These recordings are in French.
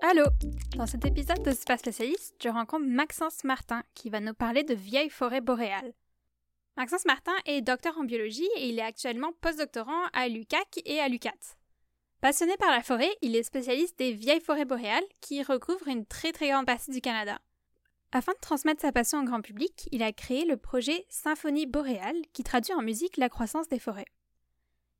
Allô Dans cet épisode de Space Spécialiste, je rencontre Maxence Martin qui va nous parler de vieilles forêts boréales. Maxence Martin est docteur en biologie et il est actuellement postdoctorant à l'UCAC et à l'UCAT. Passionné par la forêt, il est spécialiste des vieilles forêts boréales qui recouvrent une très très grande partie du Canada. Afin de transmettre sa passion au grand public, il a créé le projet Symphonie boréale qui traduit en musique la croissance des forêts.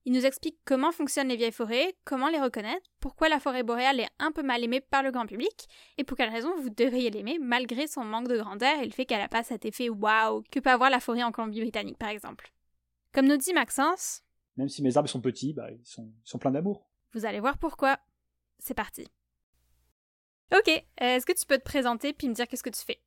Il nous explique comment fonctionnent les vieilles forêts, comment les reconnaître, pourquoi la forêt boréale est un peu mal aimée par le grand public, et pour quelle raison vous devriez l'aimer malgré son manque de grandeur et le fait qu'elle n'a pas cet effet waouh que peut avoir la forêt en Colombie-Britannique par exemple. Comme nous dit Maxence, même si mes arbres sont petits, bah, ils, sont, ils sont pleins d'amour. Vous allez voir pourquoi. C'est parti. Ok, euh, est-ce que tu peux te présenter puis me dire qu'est-ce que tu fais?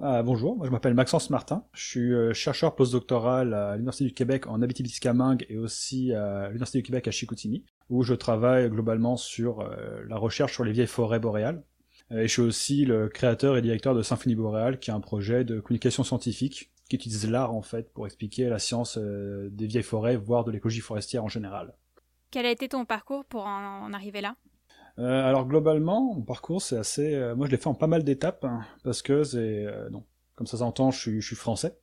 Ah, bonjour, moi je m'appelle Maxence Martin, je suis euh, chercheur postdoctoral à l'Université du Québec en Abitibi-Témiscamingue et aussi à l'Université du Québec à Chicoutimi, où je travaille globalement sur euh, la recherche sur les vieilles forêts boréales. Et je suis aussi le créateur et directeur de Symphonie Boréale, qui est un projet de communication scientifique qui utilise l'art en fait pour expliquer la science des vieilles forêts, voire de l'écologie forestière en général. Quel a été ton parcours pour en arriver là? Euh, alors globalement, mon parcours c'est assez, euh, moi je l'ai fait en pas mal d'étapes hein, parce que c'est, euh, non, comme ça s'entend, je suis, je suis français.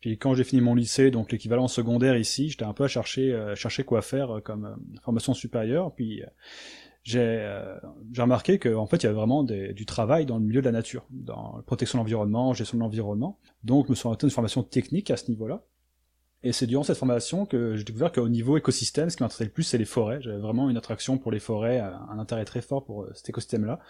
Puis quand j'ai fini mon lycée, donc l'équivalent secondaire ici, j'étais un peu à chercher, chercher quoi faire comme formation supérieure. Puis j'ai j'ai remarqué qu'en fait il y avait vraiment des, du travail dans le milieu de la nature, dans la protection de l'environnement, gestion de l'environnement. Donc je me suis orienté une formation technique à ce niveau-là. Et c'est durant cette formation que j'ai découvert qu'au niveau écosystème, ce qui m'intéressait le plus, c'est les forêts. J'avais vraiment une attraction pour les forêts, un intérêt très fort pour euh, cet écosystème-là.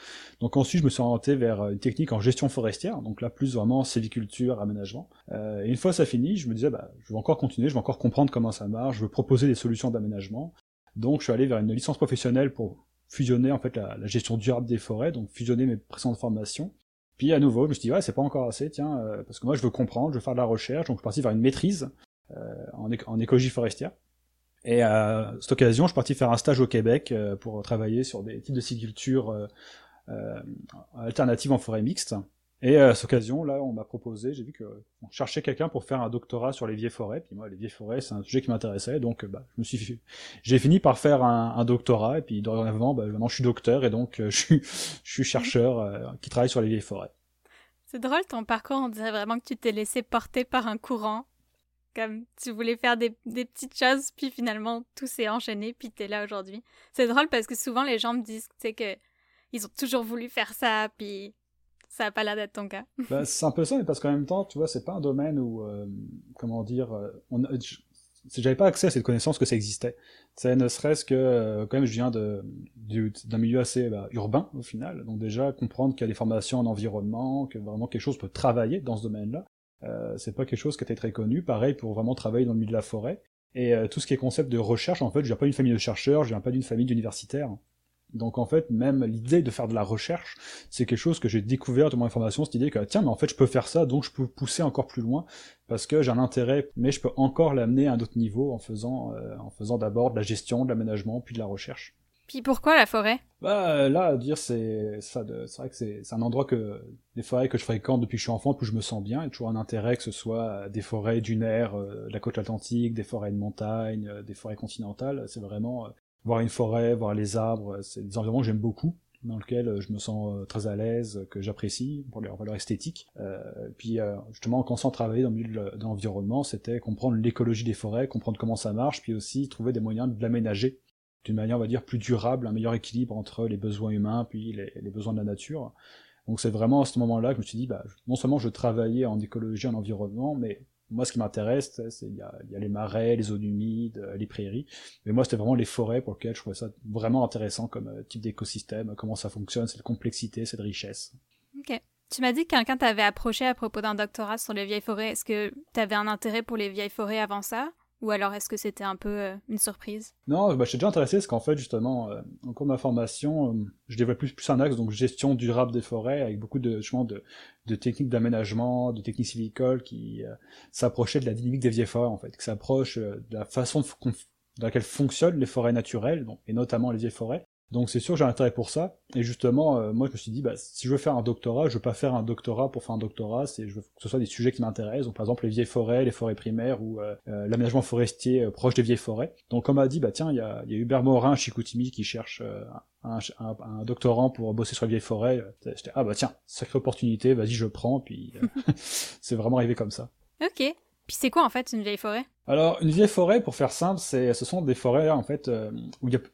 Donc ensuite, je me suis orienté vers euh, une technique en gestion forestière, donc là plus vraiment sylviculture, aménagement. Euh, et une fois ça fini, je me disais, bah, je veux encore continuer, je veux encore comprendre comment ça marche, je veux proposer des solutions d'aménagement. Donc je suis allé vers une licence professionnelle pour fusionner en fait la, gestion durable des forêts, donc fusionner mes précédentes formations. Puis à nouveau, je me suis dit, ouais, c'est pas encore assez, tiens, parce que moi je veux comprendre, je veux faire de la recherche, donc je suis parti vers une maîtrise euh, en, en, écologie forestière. Et à cette occasion, je suis parti faire un stage au Québec euh, pour travailler sur des types de sylviculture euh, alternatives en forêt mixte. Et à cette occasion, là, on m'a proposé, j'ai vu que on cherchait quelqu'un pour faire un doctorat sur les vieilles forêts. Puis moi, les vieilles forêts, c'est un sujet qui m'intéressait, donc bah, je me suis, j'ai fini par faire un, un, doctorat. Et puis dorénavant, bah, maintenant, je suis docteur et donc je suis, je suis chercheur qui travaille sur les vieilles forêts. C'est drôle ton parcours. On dirait vraiment que tu t'es laissé porter par un courant comme tu voulais faire des, petites choses, puis finalement tout s'est enchaîné, puis t'es là aujourd'hui. C'est drôle parce que souvent les gens me disent, tu que ils ont toujours voulu faire ça, puis ça n'a pas l'air d'être ton cas. Bah, c'est un peu ça, mais parce qu'en même temps, tu vois, c'est pas un domaine où, euh, comment dire, euh, on, j'avais pas accès à cette connaissance que ça existait. C'est ne serait-ce que, euh, quand même, je viens de, d'un milieu assez bah, urbain au final, donc déjà comprendre qu'il y a des formations en environnement, que vraiment quelque chose peut travailler dans ce domaine-là. Euh, c'est pas quelque chose qui était très connu. Pareil pour vraiment travailler dans le milieu de la forêt. Et euh, tout ce qui est concept de recherche, en fait, je viens pas d'une famille de chercheurs, je viens pas d'une famille d'universitaires. Donc en fait, même l'idée de faire de la recherche, c'est quelque chose que j'ai découvert de mon information, cette idée que tiens, mais en fait je peux faire ça, donc je peux pousser encore plus loin, parce que j'ai un intérêt, mais je peux encore l'amener à un autre niveau en faisant, euh, en faisant d'abord de la gestion, de l'aménagement, puis de la recherche. Puis pourquoi la forêt? Bah là, à dire c'est ça, c'est vrai que c'est un endroit que les forêts que je fréquente depuis que je suis enfant, plus je me sens bien. Il y a toujours un intérêt que ce soit des forêts dunaires, euh, la côte atlantique, des forêts de montagne, euh, des forêts continentales. C'est vraiment euh, voir une forêt, voir les arbres. C'est des environnements que j'aime beaucoup dans lesquels je me sens très à l'aise, que j'apprécie pour leur valeur esthétique. Euh, puis justement, quand on travailler dans le milieu de l'environnement, c'était comprendre l'écologie des forêts, comprendre comment ça marche, puis aussi trouver des moyens de l'aménager d'une manière, on va dire, plus durable, un meilleur équilibre entre les besoins humains puis les, besoins de la nature. Donc c'est vraiment à ce moment-là que je me suis dit, bah, non seulement je travaillais en écologie, en environnement, mais moi ce qui m'intéresse, c'est il y a, y a, les marais, les zones humides, les prairies, mais moi c'était vraiment les forêts pour lesquelles je trouvais ça vraiment intéressant comme euh, type d'écosystème, comment ça fonctionne, cette complexité, cette richesse. Ok. Tu m'as dit que quelqu'un t'avait approché à propos d'un doctorat sur les vieilles forêts. Est-ce que tu avais un intérêt pour les vieilles forêts avant ça? Ou alors est-ce que c'était un peu euh, une surprise? Non, bah, je déjà intéressé parce qu'en fait, justement, euh, en cours de ma formation, euh, je développe plus, un axe, donc gestion durable des forêts, avec beaucoup de, justement, de, techniques d'aménagement, de techniques sylvicoles qui s'approchaient de la dynamique des vieilles forêts, en fait, qui s'approchent de la façon de, laquelle fonctionnent les forêts naturelles, donc, et notamment les vieilles forêts, Donc c'est sûr j'ai un intérêt pour ça. Et justement, euh, moi je me suis dit, bah, si je veux faire un doctorat, je veux pas faire un doctorat pour faire un doctorat, c'est je veux que ce soit des sujets qui m'intéressent. Donc par exemple les vieilles forêts, les forêts primaires ou euh, euh, l'aménagement forestier proche des vieilles forêts. Donc on m'a dit, bah tiens, il y a, y a Hubert Morin Chicoutimi qui cherche un, un, un, doctorant pour bosser sur les vieilles forêts. J'étais, ah bah tiens, sacrée opportunité, vas-y je prends. Puis c'est vraiment arrivé comme ça. Ok. Puis c'est quoi en fait une vieille forêt? Alors une vieille forêt, pour faire simple, ce sont des forêts en fait euh,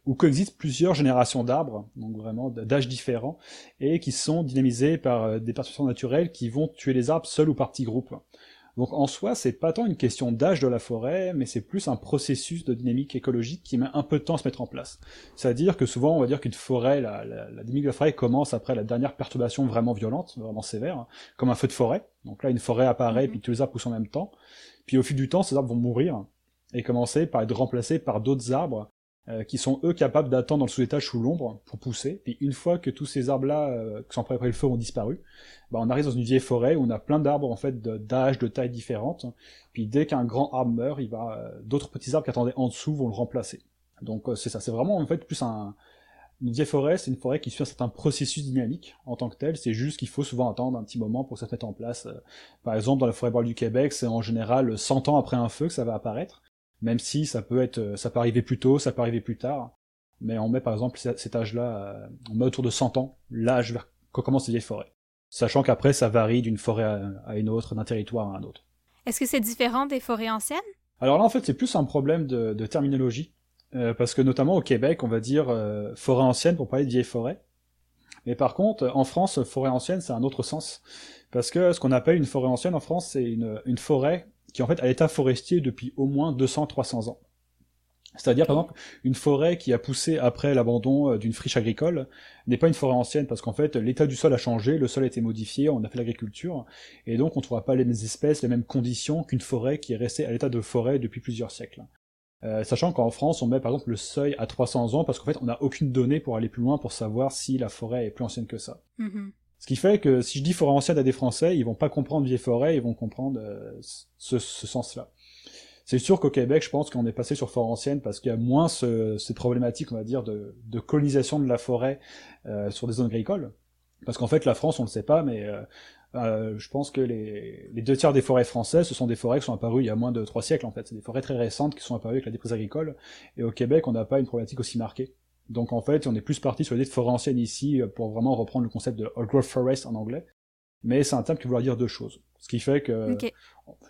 où, coexistent plusieurs générations d'arbres, donc vraiment d'âges différents, et qui sont dynamisés par euh, des perturbations naturelles qui vont tuer les arbres seuls ou par petits groupes. Donc en soi, c'est pas tant une question d'âge de la forêt, mais c'est plus un processus de dynamique écologique qui met un peu de temps à se mettre en place. C'est-à-dire que souvent, on va dire qu'une forêt, la, la, la, dynamique de la forêt commence après la dernière perturbation vraiment violente, vraiment sévère, hein, comme un feu de forêt. Donc là, une forêt apparaît, puis tous les arbres poussent en même temps. Puis au fil du temps, ces arbres vont mourir et commencer par être remplacés par d'autres arbres euh, qui sont eux capables d'attendre dans le sous-étage sous l'ombre pour pousser. Puis une fois que tous ces arbres-là euh, qui sont prêts après le feu ont disparu, bah, on arrive dans une vieille forêt où on a plein d'arbres en fait d'âge, de, taille différentes. Puis dès qu'un grand arbre meurt, il va euh, d'autres petits arbres qui attendaient en dessous vont le remplacer. Donc c'est ça, c'est vraiment en fait plus un une vieille forêt, c'est une forêt qui suit un certain processus dynamique en tant que tel. C'est juste qu'il faut souvent attendre un petit moment pour que ça se mette en place. Par exemple, dans la forêt boréale du Québec, c'est en général 100 ans après un feu que ça va apparaître même si ça peut être, euh, ça peut arriver plus tôt, ça peut arriver plus tard. Mais on met par exemple cet âge-là, euh, on met autour de 100 ans, l'âge vers quand commencent les vieilles forêts. Sachant qu'après, ça varie d'une forêt à une autre, d'un territoire à un autre. Est-ce que c'est différent des forêts anciennes? Alors là, en fait, c'est plus un problème de, terminologie. Euh, parce que notamment au Québec, on va dire forêt ancienne pour parler de vieilles forêts. Mais par contre, en France, forêt ancienne, c'est un autre sens. Parce que ce qu'on appelle une forêt ancienne en France, c'est une, une forêt qui en fait à l'état forestier depuis au moins 200-300 ans. C'est-à-dire, par exemple, une forêt qui a poussé après l'abandon euh, d'une friche agricole n'est pas une forêt ancienne parce qu'en fait, l'état du sol a changé, le sol a été modifié, on a fait l'agriculture, et donc on ne trouvera pas les mêmes espèces, les mêmes conditions qu'une forêt qui est restée à l'état de forêt depuis plusieurs siècles. Euh, sachant qu'en France, on met par exemple le seuil à 300 ans parce qu'en fait, on n'a aucune donnée pour aller plus loin pour savoir si la forêt est plus ancienne que ça. Mm-hmm. Ce qui fait que si je dis forêt ancienne à des Français, ils vont pas comprendre vieille forêt, ils vont comprendre euh, ce, sens-là. C'est sûr qu'au Québec, je pense qu'on est passé sur forêt ancienne parce qu'il y a moins ce, ces problématiques, on va dire, de, colonisation de la forêt euh, sur des zones agricoles. Parce qu'en fait, la France, on le sait pas, mais euh, je pense que les, les, deux tiers des forêts françaises, ce sont des forêts qui sont apparues il y a moins de trois siècles, en fait. C'est des forêts très récentes qui sont apparues avec la déprise agricole. Et au Québec, on n'a pas une problématique aussi marquée. Donc en fait, on est plus parti sur l'idée de forêt ancienne ici euh, pour vraiment reprendre le concept de old growth forest en anglais. Mais c'est un terme qui veut dire deux choses. Ce qui fait que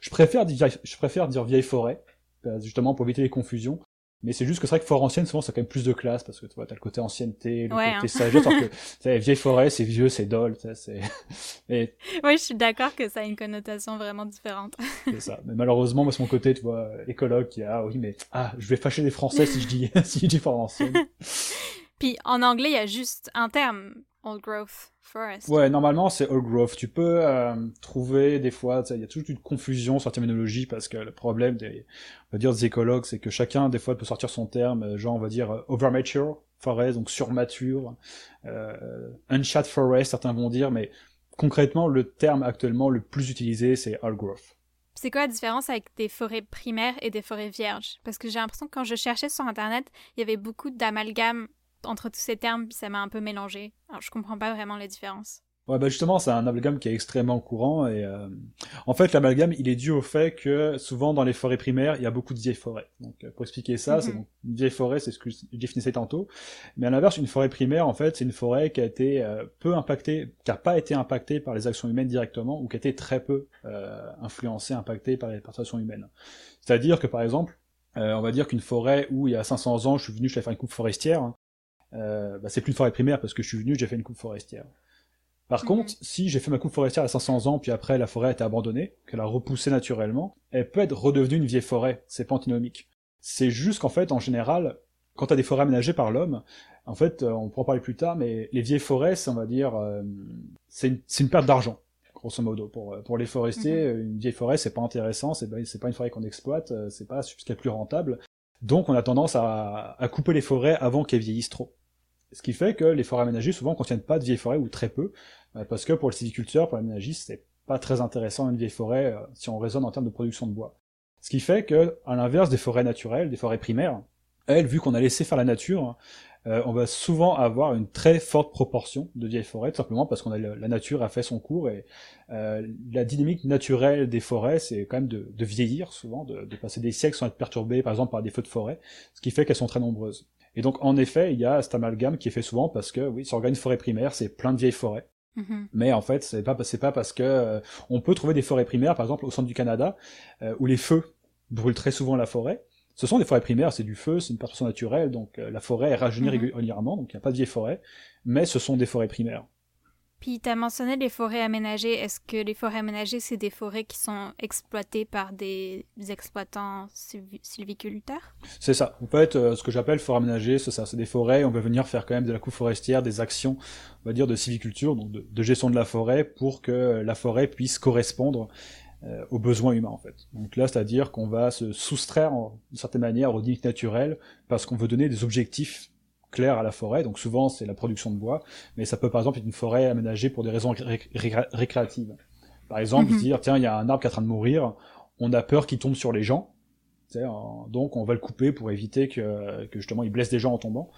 je préfère dire, je préfère dire vieille forêt, euh, justement pour éviter les confusions. Mais c'est juste que c'est vrai que forêt ancienne, souvent, ça a quand même plus de classe, parce que tu vois, t'as le côté ancienneté, le côté hein. sagesse, alors que, vieille forêt, c'est vieux, c'est dol, c'est... Et... Oui, je suis d'accord que ça a une connotation vraiment différente. c'est ça. Mais malheureusement, moi, c'est mon côté, tu vois, écologue, qui a, ah oui, mais, ah, je vais fâcher les Français si je dis, si je dis forêt ancienne. Puis, en anglais, il y a juste un terme, old growth. Ouais, normalement c'est old growth. Tu peux euh, trouver des fois, il y a toute une confusion sur la terminologie parce que le problème des, on va dire des écologues, c'est que chacun des fois peut sortir son terme, euh, genre on va dire euh, overmature forest, donc surmature, euh, unchat forest, certains vont dire, mais concrètement le terme actuellement le plus utilisé c'est old growth. C'est quoi la différence avec des forêts primaires et des forêts vierges? Parce que j'ai l'impression que quand je cherchais sur Internet, il y avait beaucoup d'amalgames entre tous ces termes, ça m'a un peu mélangé. Alors, je comprends pas vraiment les différences. Ouais, bah justement, c'est un amalgame qui est extrêmement courant et euh... en fait, l'amalgame, il est dû au fait que souvent dans les forêts primaires, il y a beaucoup de vieilles forêts. Donc, euh, pour expliquer ça, c'est mhm. une vieille forêt, c'est ce que je définissais tantôt. Mais à l'inverse, une forêt primaire, en fait, c'est une forêt qui a été euh, peu impactée, qui a pas été impactée par les actions humaines directement ou qui a été très peu euh, influencée, impactée par les actions humaines. C'est-à-dire que par exemple, on va dire qu'une forêt où il y a 500 ans, je suis venu, je vais faire une coupe forestière. Hein, euh, bah, c'est plus une forêt primaire parce que je suis venu, j'ai fait une coupe forestière. Par mhm. contre, si j'ai fait ma coupe forestière à 500 ans, puis après la forêt a été abandonnée, qu'elle a repoussé naturellement, elle peut être redevenue une vieille forêt. C'est pas antinomique. C'est juste qu'en fait, en général, quand t'as des forêts aménagées par l'homme, en fait, euh, on pourra en parler plus tard, mais les vieilles forêts, on va dire, euh, c'est une, une, perte d'argent, grosso modo. Pour, pour les forestiers, mhm. une vieille forêt, c'est pas intéressant, c'est pas, pas une forêt qu'on exploite, c'est pas ce qui est plus rentable. Donc on a tendance à, à couper les forêts avant qu'elles vieillissent trop. Ce qui fait que les forêts aménagées souvent contiennent pas de vieilles forêts ou très peu, euh, parce que pour le sylviculteur, pour l'aménagiste, c'est pas très intéressant une vieille forêt euh, si on raisonne en termes de production de bois. Ce qui fait que, à l'inverse des forêts naturelles, des forêts primaires, elles, vu qu'on a laissé faire la nature, euh, on va souvent avoir une très forte proportion de vieilles forêts, tout simplement parce qu'on a la nature a fait son cours et la dynamique naturelle des forêts, c'est quand même de, de, vieillir souvent, de, de, passer des siècles sans être perturbées, par exemple par des feux de forêt, ce qui fait qu'elles sont très nombreuses. Et donc en effet, il y a cet amalgame qui est fait souvent parce que oui, si on regarde une forêt primaire, c'est plein de vieilles forêts. Mm-hmm. Mais en fait, c'est pas pas parce que euh, on peut trouver des forêts primaires, par exemple au centre du Canada, euh, où les feux brûlent très souvent la forêt, ce sont des forêts primaires, c'est du feu, c'est une perturbation naturelle, donc euh, la forêt est rajeunie mhm. régulièrement, donc il n'y a pas de vieilles forêts, mais ce sont des forêts primaires. Puis tu as mentionné les forêts aménagées. Est-ce que les forêts aménagées, c'est des forêts qui sont exploitées par des exploitants sylviculteurs? C'est ça. En fait, euh, ce que j'appelle forêts aménagées, c'est ça. C'est des forêts, on veut venir faire quand même de la coupe forestière, des actions, on va dire, de sylviculture, donc de gestion de la forêt, pour que la forêt puisse correspondre euh, aux besoins humains en fait. Donc là, c'est-à-dire qu'on va se soustraire d'une certaine manière aux dynamiques naturelles parce qu'on veut donner des objectifs clairs à la forêt. Donc souvent, c'est la production de bois, mais ça peut par exemple être une forêt aménagée pour des raisons récréatives. Par exemple, mhm. dire tiens, il y a un arbre qui est en train de mourir, on a peur qu'il tombe sur les gens, donc on va le couper pour éviter que, que justement il blesse des gens en tombant.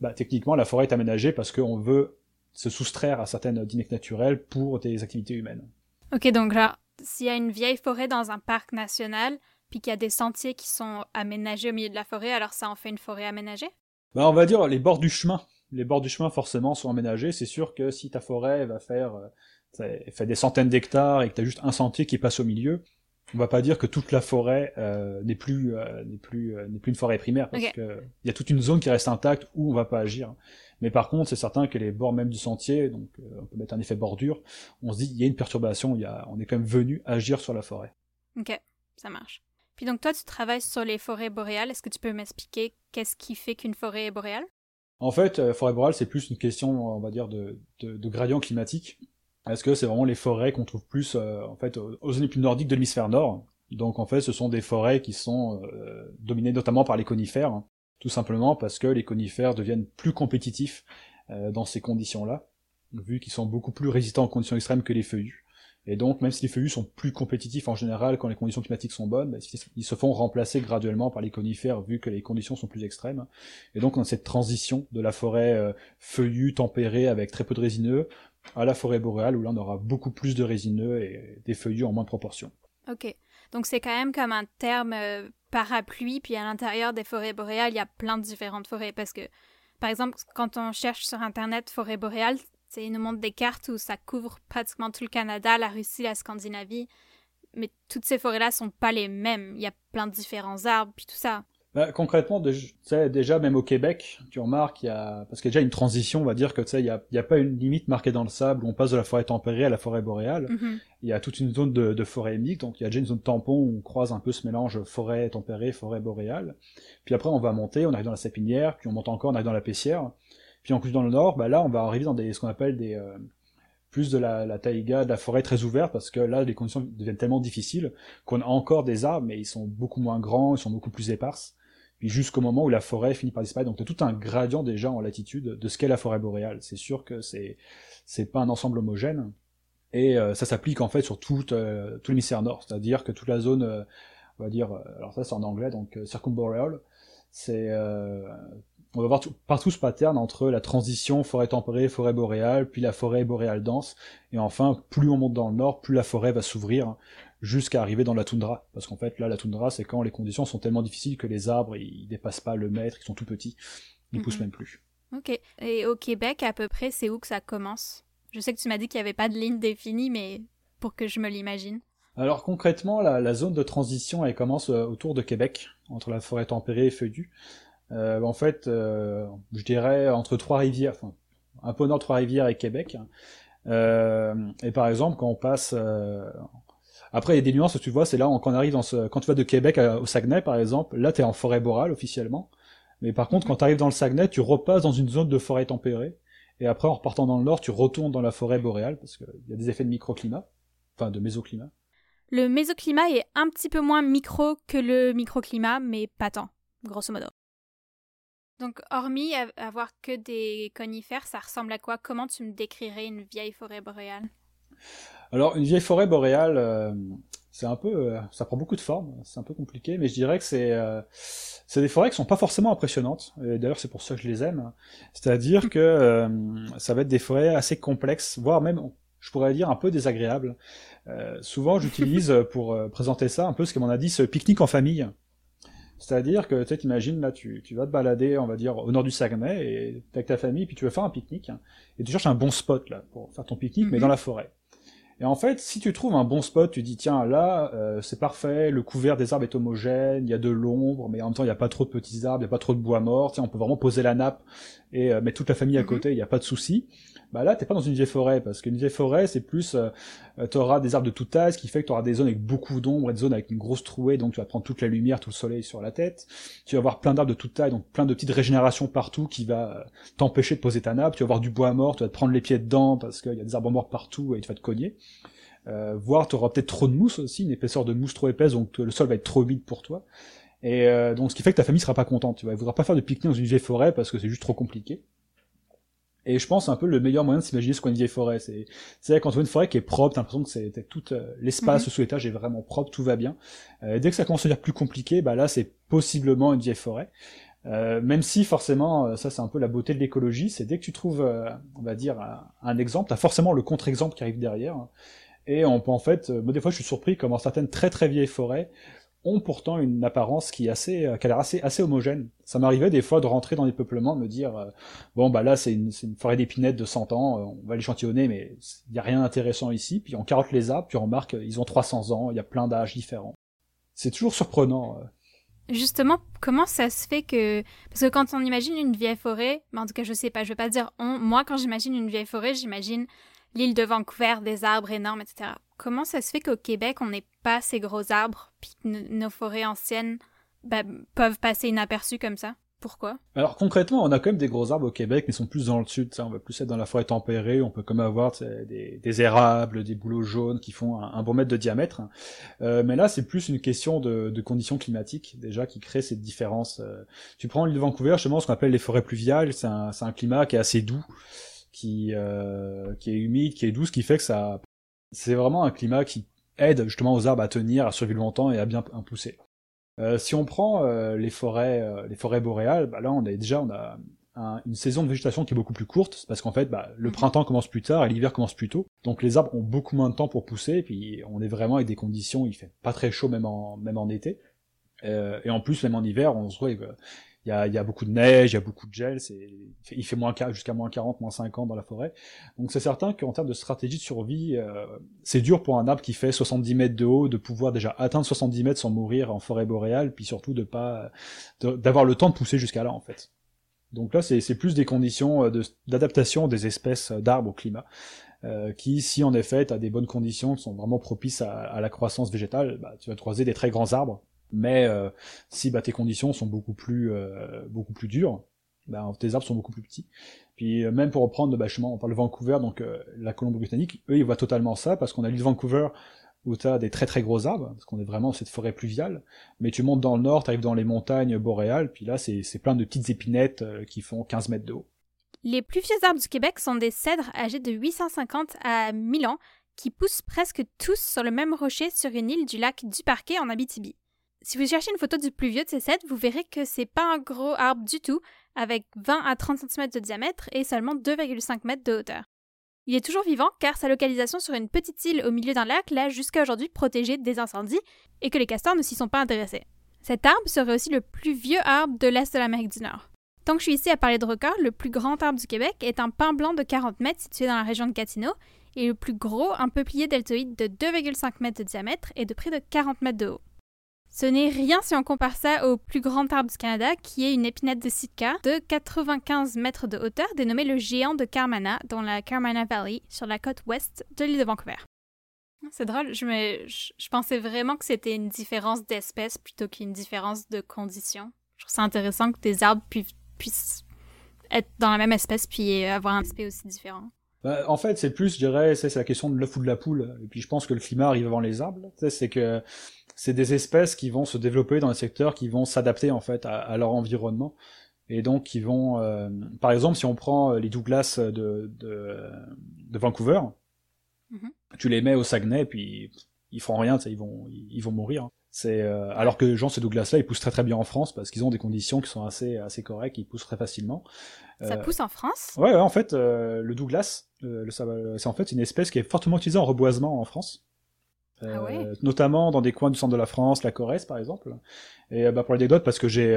Bah, techniquement, la forêt est aménagée parce qu'on veut se soustraire à certaines dynamiques naturelles pour des activités humaines. Ok, donc là, s'il y a une vieille forêt dans un parc national, puis qu'il y a des sentiers qui sont aménagés au milieu de la forêt, alors ça en fait une forêt aménagée? Bah, On va dire les bords du chemin. Les bords du chemin forcément sont aménagés. C'est sûr que si ta forêt va faire euh, fait des centaines d'hectares et que tu as juste un sentier qui passe au milieu, on va pas dire que toute la forêt euh, n'est plus euh, n'est plus n'est plus une forêt primaire parce que il y a toute une zone qui reste intacte où on va pas agir. Mais par contre, c'est certain que les bords même du sentier, donc on peut mettre un effet bordure, on se dit il y a une perturbation, il y a, on est quand même venu agir sur la forêt. Ok, ça marche. Puis donc toi, tu travailles sur les forêts boréales. Est-ce que tu peux m'expliquer qu'est-ce qui fait qu'une forêt est boréale? En fait, euh, forêt boréale, c'est plus une question, on va dire, de, gradient climatique. Est-ce que c'est vraiment les forêts qu'on trouve plus, euh, en fait, aux zones les plus nordiques de l'hémisphère nord? Donc en fait, ce sont des forêts qui sont dominées notamment par les conifères, tout simplement parce que les conifères deviennent plus compétitifs euh, dans ces conditions-là, vu qu'ils sont beaucoup plus résistants aux conditions extrêmes que les feuillus. Et donc, même si les feuillus sont plus compétitifs en général quand les conditions climatiques sont bonnes, bah, ils se font remplacer graduellement par les conifères vu que les conditions sont plus extrêmes. Et donc, on a cette transition de la forêt euh, feuillue, tempérée, avec très peu de résineux, à la forêt boréale où là, on aura beaucoup plus de résineux et des feuillus en moins de proportion. Ok. Donc, c'est quand même comme un terme euh, parapluie, puis à l'intérieur des forêts boréales, il y a plein de différentes forêts. Parce que, par exemple, quand on cherche sur Internet forêt boréale, c'est une montre des cartes où ça couvre pratiquement tout le Canada, la Russie, la Scandinavie. Mais toutes ces forêts-là sont pas les mêmes. Il y a plein de différents arbres, puis tout ça. Bah, concrètement, déjà, déjà, même au Québec, tu remarques, il y a, parce qu'il y a déjà une transition, on va dire que il n'y a, y a, pas une limite marquée dans le sable où on passe de la forêt tempérée à la forêt boréale. Mm-hmm. Il y a toute une zone de, de forêt mixte, donc il y a déjà une zone tampon où on croise un peu ce mélange forêt tempérée, forêt boréale. Puis après, on va monter, on arrive dans la sapinière, puis on monte encore, on arrive dans la paissière. Puis en plus dans le nord, bah là, on va arriver dans des, ce qu'on appelle des, euh, plus de la, taïga, de la forêt très ouverte, parce que là, les conditions deviennent tellement difficiles qu'on a encore des arbres, mais ils sont beaucoup moins grands, ils sont beaucoup plus éparses puis jusqu'au moment où la forêt finit par disparaître. Donc as tout un gradient déjà en latitude de ce qu'est la forêt boréale. C'est sûr que c'est c'est pas un ensemble homogène et euh, ça s'applique en fait sur tout euh, tout l'hémisphère nord, c'est-à-dire que toute la zone, euh, on va dire, alors ça c'est en anglais donc circumboreal, c'est on va voir partout ce pattern entre la transition forêt tempérée, forêt boréale, puis la forêt boréale dense, et enfin, plus on monte dans le nord, plus la forêt va s'ouvrir jusqu'à arriver dans la toundra. Parce qu'en fait, là, la toundra, c'est quand les conditions sont tellement difficiles que les arbres, ils dépassent pas le mètre, ils sont tout petits, ils poussent mhm. même plus. Ok. Et au Québec, à peu près, c'est où que ça commence? Je sais que tu m'as dit qu'il n'y avait pas de ligne définie, mais pour que je me l'imagine. Alors concrètement, la, zone de transition, elle commence euh, autour de Québec, entre la forêt tempérée et feuillue. Euh, en fait, euh, je dirais entre Trois-Rivières, enfin, un peu nord Trois-Rivières et Québec. et par exemple, quand on passe après, il y a des nuances, tu vois, c'est là, quand on arrive dans ce, quand tu vas de Québec au Saguenay, par exemple, là, tu es en forêt boréale, officiellement. Mais par contre, quand tu arrives dans le Saguenay, tu repasses dans une zone de forêt tempérée. Et après, en repartant dans le nord, tu retournes dans la forêt boréale, parce qu'il y a des effets de microclimat. Enfin, de mésoclimat. Le mésoclimat est un petit peu moins micro que le microclimat, mais pas tant, grosso modo. Donc, hormis avoir que des conifères, ça ressemble à quoi? Comment tu me décrirais une vieille forêt boréale? Alors, une vieille forêt boréale, euh, c'est un peu, ça prend beaucoup de formes, c'est un peu compliqué, mais je dirais que c'est, c'est des forêts qui sont pas forcément impressionnantes. Et d'ailleurs, c'est pour ça que je les aime. C'est-à-dire que ça va être des forêts assez complexes, voire même, je pourrais dire, un peu désagréables. souvent, j'utilise pour présenter ça un peu ce que m'en a dit ce pique-nique en famille. C'est-à-dire que, tu sais, t'imagines, là, tu, tu vas te balader, on va dire, au nord du Saguenay, et avec ta famille, puis tu veux faire un pique-nique, hein, et tu cherches un bon spot, là, pour faire ton pique-nique, mais mhm. dans la forêt. Et en fait, si tu trouves un bon spot, tu dis, tiens, là, euh, c'est parfait, le couvert des arbres est homogène, il y a de l'ombre, mais en même temps, il n'y a pas trop de petits arbres, il n'y a pas trop de bois mort, tiens, on peut vraiment poser la nappe et euh, mettre toute la famille à mhm. côté, il n'y a pas de souci. Bah là t'es pas dans une vieille forêt parce qu'une vieille forêt c'est plus euh, euh tu auras des arbres de toute taille ce qui fait que tu auras des zones avec beaucoup d'ombre et des zones avec une grosse trouée donc tu vas prendre toute la lumière tout le soleil sur la tête. Tu vas avoir plein d'arbres de toute taille donc plein de petites régénérations partout qui va euh, t'empêcher de poser ta nappe. Tu vas avoir du bois mort tu vas te prendre les pieds dedans parce qu'il y a des arbres morts partout et tu vas te cogner. Euh, voire tu auras peut-être trop de mousse aussi une épaisseur de mousse trop épaisse donc le sol va être trop vide pour toi et euh, donc ce qui fait que ta famille sera pas contente tu vois elle voudra pas faire de pique-nique dans une vieille forêt parce que c'est juste trop compliqué et je pense un peu le meilleur moyen de s'imaginer ce qu'est une vieille forêt. C'est, c'est quand on voit une forêt qui est propre, t'as l'impression que c'est tout euh, l'espace mhm. sous étage est vraiment propre, tout va bien. Euh, dès que ça commence à devenir plus compliqué, bah là c'est possiblement une vieille forêt. Euh, même si forcément, euh, ça c'est un peu la beauté de l'écologie, c'est dès que tu trouves, on va dire, un, exemple, t'as forcément le contre-exemple qui arrive derrière. Et on peut en fait, moi des fois je suis surpris comment certaines très très vieilles forêts ont pourtant une apparence qui, est assez, euh, qui a l'air assez, assez homogène. Ça m'arrivait des fois de rentrer dans des peuplements, de me dire, euh, bon bah là c'est une, forêt d'épinettes de 100 ans, euh, on va l'échantillonner, mais il n'y a rien d'intéressant ici. Puis on carotte les arbres, puis on remarque ils ont 300 ans, il y a plein d'âges différents. C'est toujours surprenant. Justement, comment ça se fait que... Parce que quand on imagine une vieille forêt, en tout cas je sais pas, je veux pas dire on, moi quand j'imagine une vieille forêt, j'imagine l'île de Vancouver, des arbres énormes, etc. Comment ça se fait qu'au Québec, on n'ait pas ces gros arbres, puis que nos forêts anciennes ben, peuvent passer inaperçues comme ça? Pourquoi? Alors concrètement, on a quand même des gros arbres au Québec, mais ils sont plus dans le sud. On va plus être dans la forêt tempérée. On peut comme avoir des, des, érables, des bouleaux jaunes qui font un, bon mètre de diamètre. Euh, mais là, c'est plus une question de, de, conditions climatiques déjà qui créent cette différence. Euh, tu prends l'île de Vancouver, justement, ce qu'on appelle les forêts pluviales. C'est un, un, climat qui est assez doux, qui, euh, qui est humide, qui est doux, ce qui fait que ça c'est vraiment un climat qui aide justement aux arbres à tenir, à survivre longtemps et à bien pousser. Euh, si on prend euh, les forêts, euh, les forêts boréales, bah là on a déjà on a une saison de végétation qui est beaucoup plus courte, parce qu'en fait bah, le mhm. printemps commence plus tard et l'hiver commence plus tôt, donc les arbres ont beaucoup moins de temps pour pousser, et puis on est vraiment avec des conditions, il fait pas très chaud même en même en été, et en plus même en hiver on se retrouve il y a, y a, beaucoup de neige, il y a beaucoup de gel, c'est, il fait moins jusqu'à moins 40, moins 50 dans la forêt. Donc c'est certain qu'en termes de stratégie de survie, euh, c'est dur pour un arbre qui fait 70 mètres de haut de pouvoir déjà atteindre 70 mètres sans mourir en forêt boréale, puis surtout de pas d'avoir le temps de pousser jusqu'à là en fait. Donc là c'est, plus des conditions euh, d'adaptation des espèces d'arbres au climat. Euh, qui, si en effet, as des bonnes conditions, sont vraiment propices à, à la croissance végétale, bah, tu vas croiser des très grands arbres, mais euh, si bah, tes conditions sont beaucoup plus euh, beaucoup plus dures, bah, tes arbres sont beaucoup plus petits. Puis euh, même pour reprendre, bah, on parle de Vancouver, donc la Colombie-Britannique, eux ils voient totalement ça parce qu'on a l'île de Vancouver où tu as des très très gros arbres, parce qu'on est vraiment dans cette forêt pluviale, mais tu montes dans le nord, tu arrives dans les montagnes boréales, puis là c'est plein de petites épinettes qui font 15 mètres de haut. Les plus vieux arbres du Québec sont des cèdres âgés de 850 à 1000 ans, qui poussent presque tous sur le même rocher sur une île du lac du Parquet en Abitibi. Si vous cherchez une photo du plus vieux de ces cèdres, vous verrez que c'est pas un gros arbre du tout, avec 20 à 30 cm de diamètre et seulement 2,5 mètres de hauteur. Il est toujours vivant car sa localisation sur une petite île au milieu d'un lac l'a jusqu'à aujourd'hui protégé des incendies et que les castors ne s'y sont pas intéressés. Cet arbre serait aussi le plus vieux arbre de l'Est de l'Amérique du Nord. Tant que je suis ici à parler de record, le plus grand arbre du Québec est un pin blanc de 40 mètres situé dans la région de Gatineau et le plus gros, un peuplier deltoïde de 2,5 mètres de diamètre et de près de 40 mètres de haut. Ce n'est rien si on compare ça au plus grand arbre du Canada, qui est une épinette de Sitka de 95 mètres de hauteur, dénommé le géant de Carmana, dans la Carmana Valley, sur la côte ouest de l'île de Vancouver. C'est drôle, je, je, pensais vraiment que c'était une différence d'espèce plutôt qu'une différence de conditions. Je trouve ça intéressant que des arbres puissent être dans la même espèce puis avoir un aspect aussi différent. Bah, en fait, c'est plus, je dirais, c'est la question de l'œuf ou de la poule. Et puis je pense que le climat arrive avant les arbres. C'est que c'est des espèces qui vont se développer dans les secteurs qui vont s'adapter en fait à, leur environnement. Et donc qui vont, euh, par exemple, si on prend euh, les Douglas de, de, de Vancouver, mm-hmm. tu les mets au Saguenay, puis ils feront rien, ils vont, ils vont mourir. Hein. C'est euh, alors que genre ces Douglas-là, ils poussent très très bien en France parce qu'ils ont des conditions qui sont assez assez correctes, ils poussent très facilement. Ça euh, pousse en France? Ouais, ouais, en fait, euh, le Douglas, c'est en fait une espèce qui est fortement utilisée en reboisement en France. Ah ouais? Notamment dans des coins du centre de la France, la Corrèze par exemple. Et bah, pour l'anecdote, parce que j'ai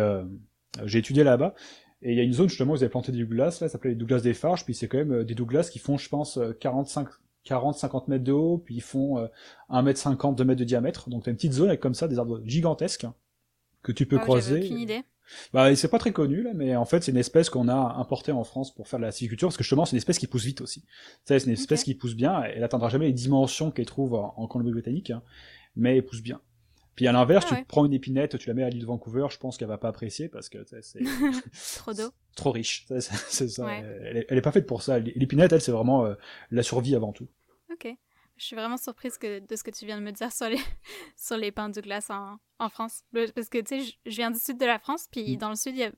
j'ai étudié là-bas, et il y a une zone justement où ils avaient planté des Douglas, là, ça s'appelait les Douglas des Farges, puis c'est quand même des Douglas qui font, je pense, 45 40-50 mètres de haut, puis ils font euh, 1 mètre 50, 2 mètres de diamètre. Donc t'as une petite zone avec comme ça des arbres gigantesques que tu peux ah, croiser. aucune idée. Bah, c'est pas très connu là, mais en fait c'est une espèce qu'on a importée en France pour faire de la sylviculture parce que justement c'est une espèce qui pousse vite aussi. C'est une espèce qui pousse bien. Elle atteindra jamais les dimensions qu'elle trouve en, Colombie-Britannique, hein, mais elle pousse bien. Puis à l'inverse, ah tu prends une épinette, tu la mets à l'île de Vancouver, je pense qu'elle va pas apprécier parce que c'est trop d'eau, trop riche. C'est ça. Elle, est, pas faite pour ça. L'épinette, elle, c'est vraiment euh, la survie avant tout. Ok. Je suis vraiment surprise que, de ce que tu viens de me dire sur les, sur les pins de glace en, en France. Parce que, tu sais, je viens du sud de la France, puis mm. dans le sud, y a,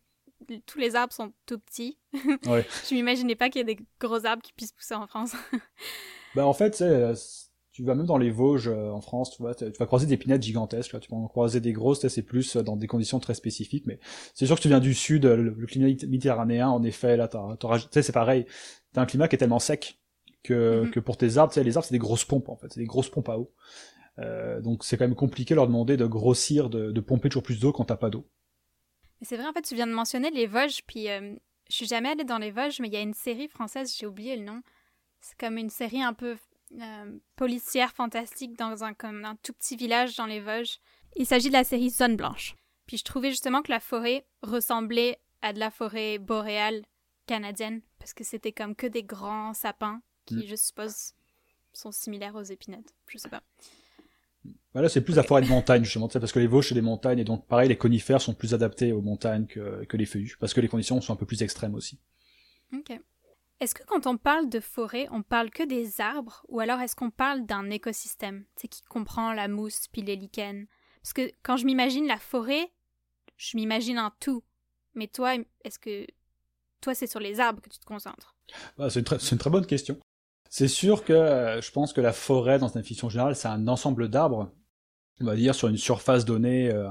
tous les arbres sont tout petits. Ouais. je m'imaginais pas qu'il y ait des gros arbres qui puissent pousser en France. bah, en fait, tu vas même dans les Vosges euh, en France, tu vois, tu vas croiser des pinettes gigantesques, tu vas en croiser des grosses, c'est plus euh, dans des conditions très spécifiques, mais c'est sûr que tu viens du sud, le, climat méditerranéen, en effet, là, tu sais, c'est pareil, t'as un climat qui est tellement sec que, mhm. que pour tes arbres. Tu sais, les arbres, c'est des grosses pompes, en fait. C'est des grosses pompes à eau. Euh, donc c'est quand même compliqué de leur demander de grossir, de, de pomper toujours plus d'eau quand t'as pas d'eau. C'est vrai, en fait, tu viens de mentionner les Vosges, puis euh, je suis jamais allée dans les Vosges, mais il y a une série française, j'ai oublié le nom. C'est comme une série un peu euh, policière, fantastique, dans un, comme un tout petit village dans les Vosges. Il s'agit de la série Zone Blanche. Puis je trouvais justement que la forêt ressemblait à de la forêt boréale canadienne, parce que c'était comme que des grands sapins qui, mm. je suppose, sont similaires aux épinettes. Je sais pas. Voilà, c'est plus la forêt de montagne, justement, parce que les Vosges, c'est des montagnes, et donc, pareil, les conifères sont plus adaptés aux montagnes que, que les feuillus, parce que les conditions sont un peu plus extrêmes aussi. Ok. Est-ce que quand on parle de forêt, on parle que des arbres, ou alors est-ce qu'on parle d'un écosystème, tu qui comprend la mousse puis les lichens? Parce que quand je m'imagine la forêt, je m'imagine un tout. Mais toi, est-ce que toi, c'est sur les arbres que tu te concentres? Bah, C'est une, une, très bonne question. C'est sûr que euh, je pense que la forêt, dans une fiction générale, c'est un ensemble d'arbres, on va dire sur une surface donnée, euh,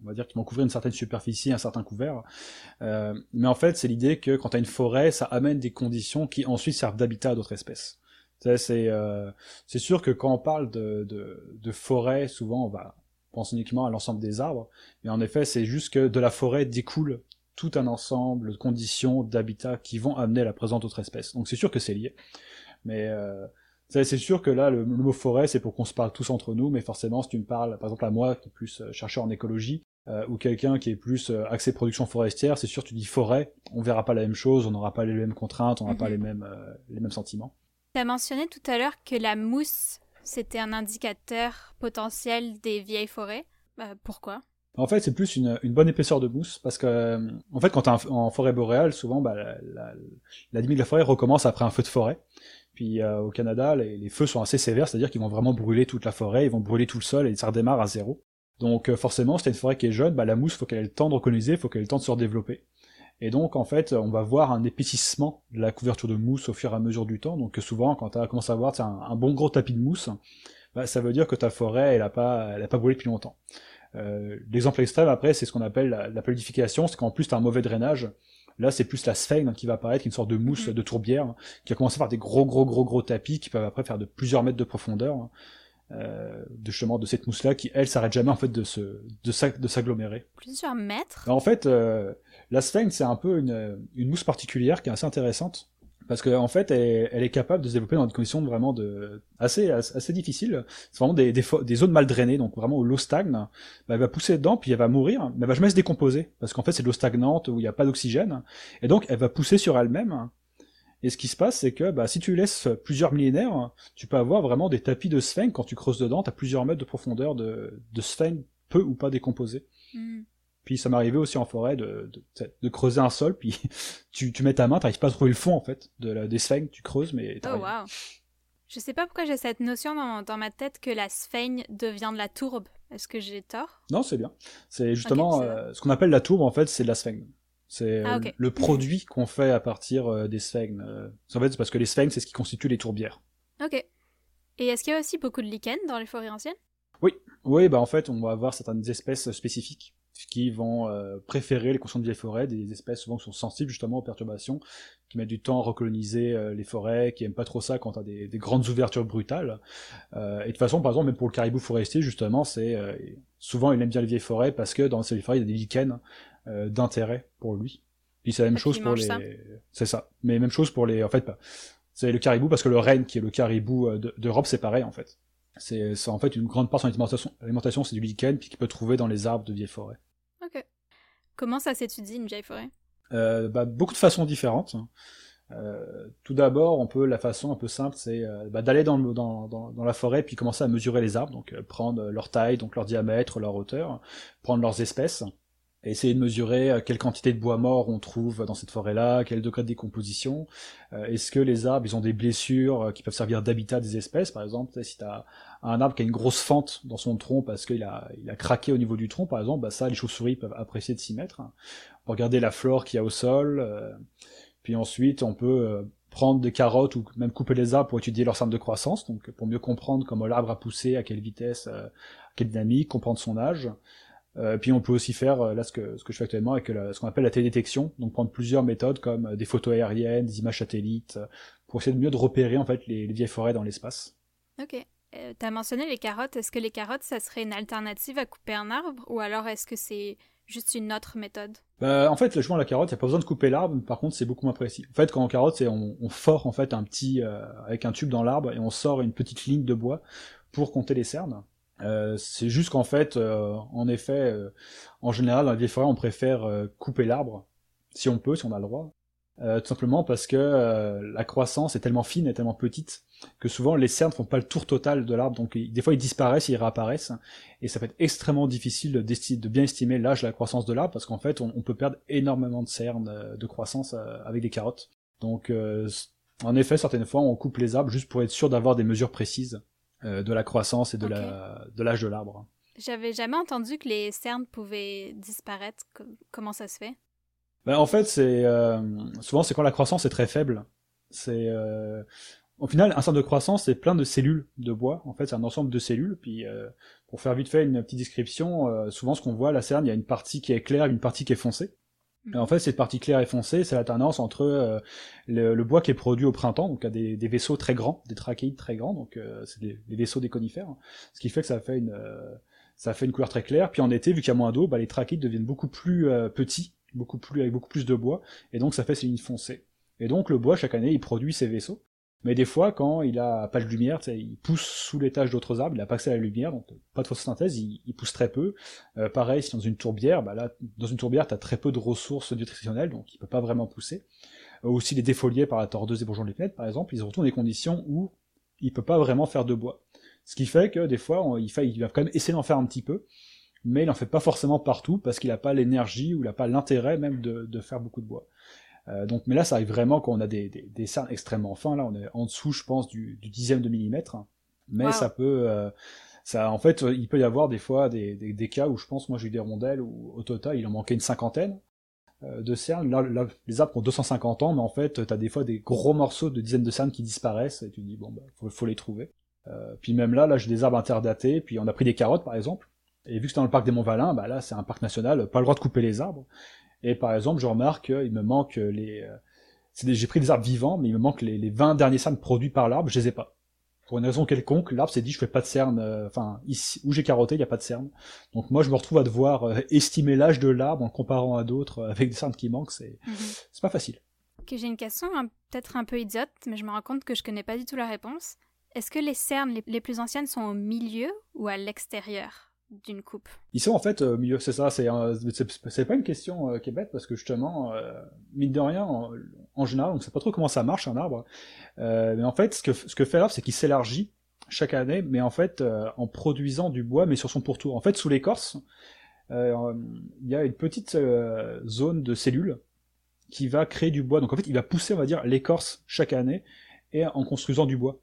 on va dire qui vont couvrir une certaine superficie, un certain couvert. Euh, mais en fait, c'est l'idée que quand tu as une forêt, ça amène des conditions qui ensuite servent d'habitat à d'autres espèces. C'est euh, sûr que quand on parle de, de, de forêt, souvent on va penser uniquement à l'ensemble des arbres, mais en effet, c'est juste que de la forêt découle tout un ensemble de conditions d'habitat qui vont amener à la présence d'autres espèces. Donc c'est sûr que c'est lié. Mais euh, c'est sûr que là, le, mot forêt, c'est pour qu'on se parle tous entre nous, mais forcément, si tu me parles, par exemple, à moi, qui est plus euh, chercheur en écologie, euh, ou quelqu'un qui est plus euh, axé production forestière, c'est sûr, tu dis forêt, on verra pas la même chose, on n'aura pas les mêmes contraintes, on n'aura pas mhm. les mêmes, les mêmes sentiments. Tu as mentionné tout à l'heure que la mousse, c'était un indicateur potentiel des vieilles forêts. pourquoi? En fait, c'est plus une, une, bonne épaisseur de mousse, parce que, en fait, quand t'es en forêt boréale, souvent, bah, la, la, la limite de la forêt recommence après un feu de forêt. Puis euh, au Canada, les, feux sont assez sévères, c'est-à-dire qu'ils vont vraiment brûler toute la forêt, ils vont brûler tout le sol et ça redémarre à zéro. Donc euh, forcément, si t'as une forêt qui est jeune, bah, la mousse, faut qu'elle ait le temps de recoloniser, faut qu'elle ait le temps de se redévelopper. Et donc en fait, on va voir un épaississement de la couverture de mousse au fur et à mesure du temps. Donc souvent, quand tu commences à voir un, un, bon gros tapis de mousse, bah, ça veut dire que ta forêt, elle a pas, elle a pas brûlé depuis longtemps. Euh, L'exemple extrême après, c'est ce qu'on appelle la, la c'est qu'en plus tu un mauvais drainage, Là, c'est plus la sphène qui va apparaître, une sorte de mousse mhm. de tourbière, qui a commencé par des gros, gros, gros, gros tapis qui peuvent après faire de plusieurs mètres de profondeur. Euh, de chemin de cette mousse là qui elle s'arrête jamais en fait de se de s'agglomérer plusieurs mètres? En fait euh, la sphène c'est un peu une, une mousse particulière qui est assez intéressante parce qu'en en fait, elle, est capable de se développer dans des conditions vraiment de assez assez difficiles. C'est vraiment des, des, zones mal drainées, donc vraiment où l'eau stagne. Bah, elle va pousser dedans, puis elle va mourir, mais elle va jamais se décomposer, parce qu'en fait, c'est de l'eau stagnante où il n'y a pas d'oxygène, et donc elle va pousser sur elle-même. Et ce qui se passe, c'est que bah, si tu laisses plusieurs millénaires, tu peux avoir vraiment des tapis de sphinx quand tu creuses dedans, tu as plusieurs mètres de profondeur de, de sphinx peu ou pas décomposés. Hmm. Puis ça m'arrivait aussi en forêt de, de, de, creuser un sol, puis tu, tu mets ta main, t'arrives pas à trouver le fond en fait de la, des sphinx, tu creuses, mais Oh wow. Je sais pas pourquoi j'ai cette notion dans, dans, ma tête que la sphinx devient de la tourbe. Est-ce que j'ai tort? Non, c'est bien. C'est justement euh, ce qu'on appelle la tourbe en fait, c'est de la sphinx. C'est ah, le produit qu'on fait à partir euh, des sphinx. Euh, en fait, c'est parce que les sphinx, c'est ce qui constitue les tourbières. Ok. Et est-ce qu'il y a aussi beaucoup de lichens dans les forêts anciennes? Oui, oui, bah en fait, on va avoir certaines espèces spécifiques qui vont euh, préférer les conditions de vieilles forêts, des espèces souvent qui sont sensibles justement aux perturbations, qui mettent du temps à recoloniser euh, les forêts, qui aiment pas trop ça quand t'as des, des grandes ouvertures brutales. Euh, et de toute façon, par exemple, même pour le caribou forestier, justement, c'est souvent il aime bien les vieilles forêts parce que dans ces forêts, il y a des lichens d'intérêt pour lui. Puis c'est la même chose pour les. C'est ça. Mais même chose pour les. En fait, c'est le caribou parce que le renne, qui est le caribou d'Europe, c'est pareil en fait. C'est en fait une grande part de son alimentation, c'est du lichen, puis qu'il peut trouver dans les arbres de vieilles forêts. Ok. Comment ça s'étudie une vieille forêt? Euh, bah, Beaucoup de façons différentes. Euh, tout d'abord, on peut la façon un peu simple, c'est euh, bah, d'aller dans, dans, dans, la forêt puis commencer à mesurer les arbres, donc prendre leur taille, donc leur diamètre, leur hauteur, prendre leurs espèces, essayer de mesurer quelle quantité de bois mort on trouve dans cette forêt-là, quel degré de décomposition, est-ce que les arbres ils ont des blessures qui peuvent servir d'habitat des espèces, par exemple, si tu un arbre qui a une grosse fente dans son tronc parce qu'il a, il a craqué au niveau du tronc, par exemple, bah ça, les chauves-souris peuvent apprécier de s'y mettre. Regarder la flore qu'il y a au sol, euh, puis ensuite on peut euh, prendre des carottes ou même couper les arbres pour étudier leur centre de croissance, donc pour mieux comprendre comment l'arbre a poussé, à quelle vitesse, euh, à quelle dynamique, comprendre son âge. Euh, puis on peut aussi faire là ce que ce que je fais actuellement avec ce qu'on appelle la télédétection, donc prendre plusieurs méthodes comme des photos aériennes, des images satellites, pour essayer de mieux de repérer en fait les, les vieilles forêts dans l'espace. Ok. Euh, tu as mentionné les carottes. Est-ce que les carottes, ça serait une alternative à couper un arbre ou alors est-ce que c'est juste une autre méthode? Bah, En fait, le à la carotte, il n'y a pas besoin de couper l'arbre, par contre, c'est beaucoup moins précis. En fait, quand on carotte, c'est on, on en fait un petit euh, avec un tube dans l'arbre et on sort une petite ligne de bois pour compter les cernes. Euh, c'est juste qu'en fait, euh, en effet, en général, dans les forêts, on préfère couper l'arbre, si on peut, si on a le droit, tout simplement parce que la croissance est tellement fine et tellement petite que souvent les cernes font pas le tour total de l'arbre, donc des fois ils disparaissent, ils réapparaissent, et ça peut être extrêmement difficile de, bien estimer l'âge de la croissance de l'arbre, parce qu'en fait on, peut perdre énormément de cernes euh, de croissance euh, avec des carottes. Donc euh, en effet, certaines fois on coupe les arbres juste pour être sûr d'avoir des mesures précises de la croissance et de l'âge de l'arbre. J'avais jamais entendu que les cernes pouvaient disparaître. Comment ça se fait? Ben, En fait, c'est souvent c'est quand la croissance est très faible. C'est au final, un centre de croissance, c'est plein de cellules de bois. En fait, c'est un ensemble de cellules. Puis, euh, pour faire vite fait une petite description, euh, souvent ce qu'on voit, la cerne, il y a une partie qui est claire, une partie qui est foncée. Et en fait, cette partie claire et foncée, c'est la tendance entre euh, le, bois qui est produit au printemps, donc à des, des vaisseaux très grands, des trachéides très grands, donc c'est des, vaisseaux des conifères, ce qui fait que ça fait une ça fait une couleur très claire. Puis en été, vu qu'il y a moins d'eau, bah, les trachéides deviennent beaucoup plus petits, beaucoup plus avec beaucoup plus de bois, et donc ça fait ces lignes foncées. Et donc le bois chaque année, il produit ces vaisseaux. Mais des fois, quand il a pas de lumière, il pousse sous l'étage d'autres arbres, il a pas accès à la lumière, donc pas de photosynthèse, il, pousse très peu. Euh, pareil, si dans une tourbière, bah là, dans une tourbière, tu as très peu de ressources nutritionnelles, donc il peut pas vraiment pousser. Euh, aussi les défoliés par la tordeuse des bourgeons de planètes, par exemple, ils retrouvent des conditions où il peut pas vraiment faire de bois. Ce qui fait que des fois, il, fait, il va quand même essayer d'en faire un petit peu, mais il en fait pas forcément partout parce qu'il a pas l'énergie ou il a pas l'intérêt même de faire beaucoup de bois. Euh, donc, mais là, ça arrive vraiment quand on a des, des, des, cernes extrêmement fins. Là, on est en dessous, je pense, du, du dixième de millimètre. Mais ça peut, euh, ça, en fait, il peut y avoir des fois des, des, des cas où je pense, moi, j'ai eu des rondelles où au total, il en manquait une cinquantaine euh, de cernes. Là, là, les arbres ont 250 ans, mais en fait, t'as des fois des gros morceaux de dizaines de cernes qui disparaissent et tu te dis bon, bah, faut, faut les trouver. Puis même là, là, j'ai des arbres interdatés. Puis on a pris des carottes, par exemple. Et vu que c'est dans le parc des Monts-Valin, bah là, c'est un parc national, pas le droit de couper les arbres. Et par exemple, je remarque qu'il me manque les... Euh, j'ai pris des arbres vivants, mais il me manque les, les 20 derniers cernes produits par l'arbre, je les ai pas. Pour une raison quelconque, l'arbre s'est dit je fais pas de cernes, euh, enfin ici où j'ai carotté, il n'y a pas de cernes. Donc moi je me retrouve à devoir euh, estimer l'âge de l'arbre en comparant à d'autres avec des cernes qui manquent, c'est mhm. c'est pas facile. Ok, j'ai une question peut-être un peu idiote, mais je me rends compte que je connais pas du tout la réponse. Est-ce que les cernes les plus anciennes sont au milieu ou à l'extérieur? D'une coupe. Ils sont en fait euh, milieu, c'est ça, c'est c'est pas une question euh, qui est bête parce que justement, euh, mine de rien, en, général, on ne sait pas trop comment ça marche un arbre, euh, mais en fait, ce que ce que fait l'arbre, c'est qu'il s'élargit chaque année, mais en fait en produisant du bois, mais sur son pourtour. En fait, sous l'écorce, il y a une petite zone de cellules qui va créer du bois. Donc en fait, il va pousser, on va dire, l'écorce chaque année et en construisant du bois.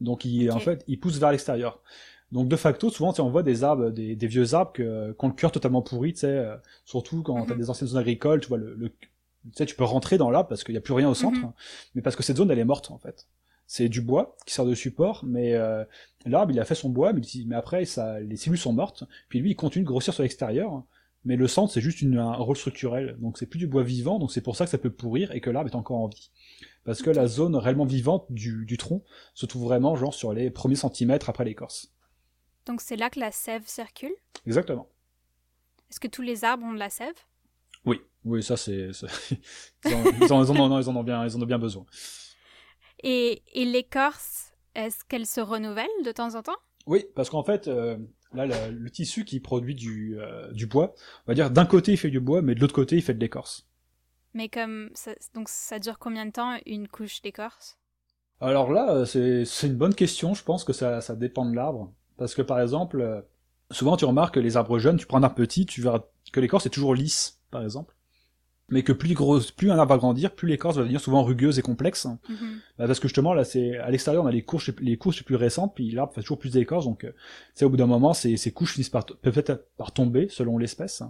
Donc il, en fait, il pousse vers l'extérieur. Donc de facto, souvent, on voit des arbres, des, vieux arbres que, qui ont le cœur totalement pourri, tu sais, euh, surtout quand tu as mhm. des anciennes zones agricoles, tu vois, le, tu sais, tu peux rentrer dans l'arbre parce qu'il n'y a plus rien au centre, mhm. mais parce que cette zone, elle est morte, en fait. c'est du bois qui sert de support, mais euh, l'arbre, il a fait son bois, mais, mais après, ça, les cellules sont mortes, puis lui, il continue de grossir sur l'extérieur, mais le centre, c'est juste une, un rôle structurel, donc c'est plus du bois vivant, donc c'est pour ça que ça peut pourrir et que l'arbre est encore en vie. Parce que la zone réellement vivante du, du tronc se trouve vraiment genre sur les premiers centimètres après l'écorce. Donc c'est là que la sève circule Exactement. Est-ce que tous les arbres ont de la sève? Oui, oui, ça c'est. Ils, en, ils, en, ils, en, ils en ont bien, ils en ont bien besoin. Et, et l'écorce, est-ce qu'elle se renouvelle de temps en temps? Oui, parce qu'en fait, euh, là, le, le, tissu qui produit du, euh, du bois, on va dire d'un côté il fait du bois, mais de l'autre côté il fait de l'écorce. Mais comme ça, donc ça dure combien de temps une couche d'écorce? Alors là, c'est une bonne question. Je pense que ça, ça dépend de l'arbre, parce que par exemple, euh, souvent tu remarques que les arbres jeunes, tu prends un arbre petit, tu verras que l'écorce est toujours lisse, par exemple mais que plus grosse, plus un arbre va grandir, plus l'écorce va devenir souvent rugueuse et complexe. Mm -hmm. bah parce que justement là, c'est à l'extérieur on a les couches les couches plus récentes, puis l'arbre fait toujours plus d'écorce, donc euh, c'est au bout d'un moment ces, ces couches finissent par peut-être par tomber selon l'espèce.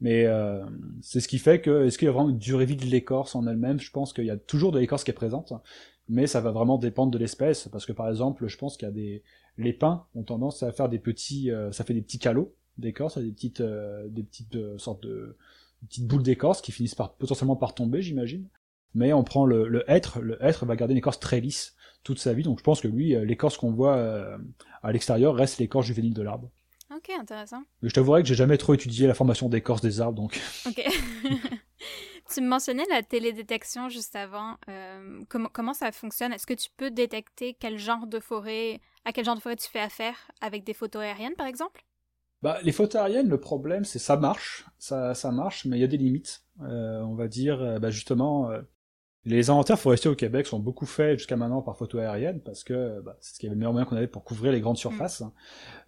Mais euh, c'est ce qui fait que est-ce qu'il y a vraiment une durée vie de l'écorce en elle-même? Je pense qu'il y a toujours de l'écorce qui est présente, mais ça va vraiment dépendre de l'espèce, parce que par exemple, je pense qu'il y a des les pins ont tendance à faire des petits, euh, ça fait des petits calots d'écorce, des petites euh, des petites euh, sortes de petites boules d'écorce qui finissent par, potentiellement par tomber, j'imagine. Mais on prend le, le hêtre, le hêtre va garder une écorce très lisse toute sa vie, donc je pense que lui, l'écorce qu'on voit à l'extérieur reste l'écorce juvénile de l'arbre. Ok, intéressant. Mais je t'avouerai que j'ai jamais trop étudié la formation d'écorce des arbres, donc. Ok. tu me mentionnais la télédétection juste avant. Euh, comment, comment ça fonctionne? Est-ce que tu peux détecter quel genre de forêt, à quel genre de forêt tu fais affaire avec des photos aériennes, par exemple? Bah, les photos aériennes, le problème, c'est ça marche, ça, ça marche, mais il y a des limites. Euh, on va dire, bah, justement, euh, les inventaires forestiers au Québec sont beaucoup faits jusqu'à maintenant par photo aérienne, parce que bah, c'est ce qu'il y avait le meilleur moyen qu'on avait pour couvrir les grandes surfaces. Mmh.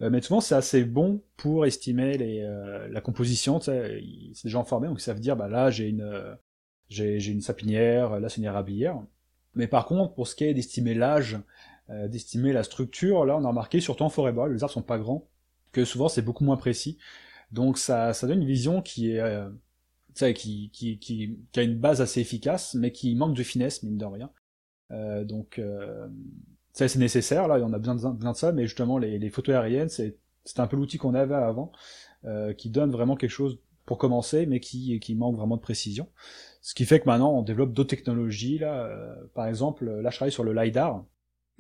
Euh, mais souvent, c'est assez bon pour estimer les, euh, la composition. C'est des gens formés, donc ils savent dire, bah là, j'ai une, j'ai une sapinière, là, c'est une érablière. Mais par contre, pour ce qui est d'estimer l'âge, d'estimer la structure, là, on a remarqué, surtout en forêt bois, les arbres sont pas grands, que souvent c'est beaucoup moins précis. Donc ça, ça donne une vision qui est euh, qui, qui, qui, qui, a une base assez efficace, mais qui manque de finesse, mine de rien. Euh, donc euh, ça c'est nécessaire, là, on a besoin de, de ça, mais justement les, les photos aériennes, c'est un peu l'outil qu'on avait avant, euh, qui donne vraiment quelque chose pour commencer, mais qui, qui manque vraiment de précision. Ce qui fait que maintenant on développe d'autres technologies, là, euh, par exemple, là je travaille sur le LiDAR,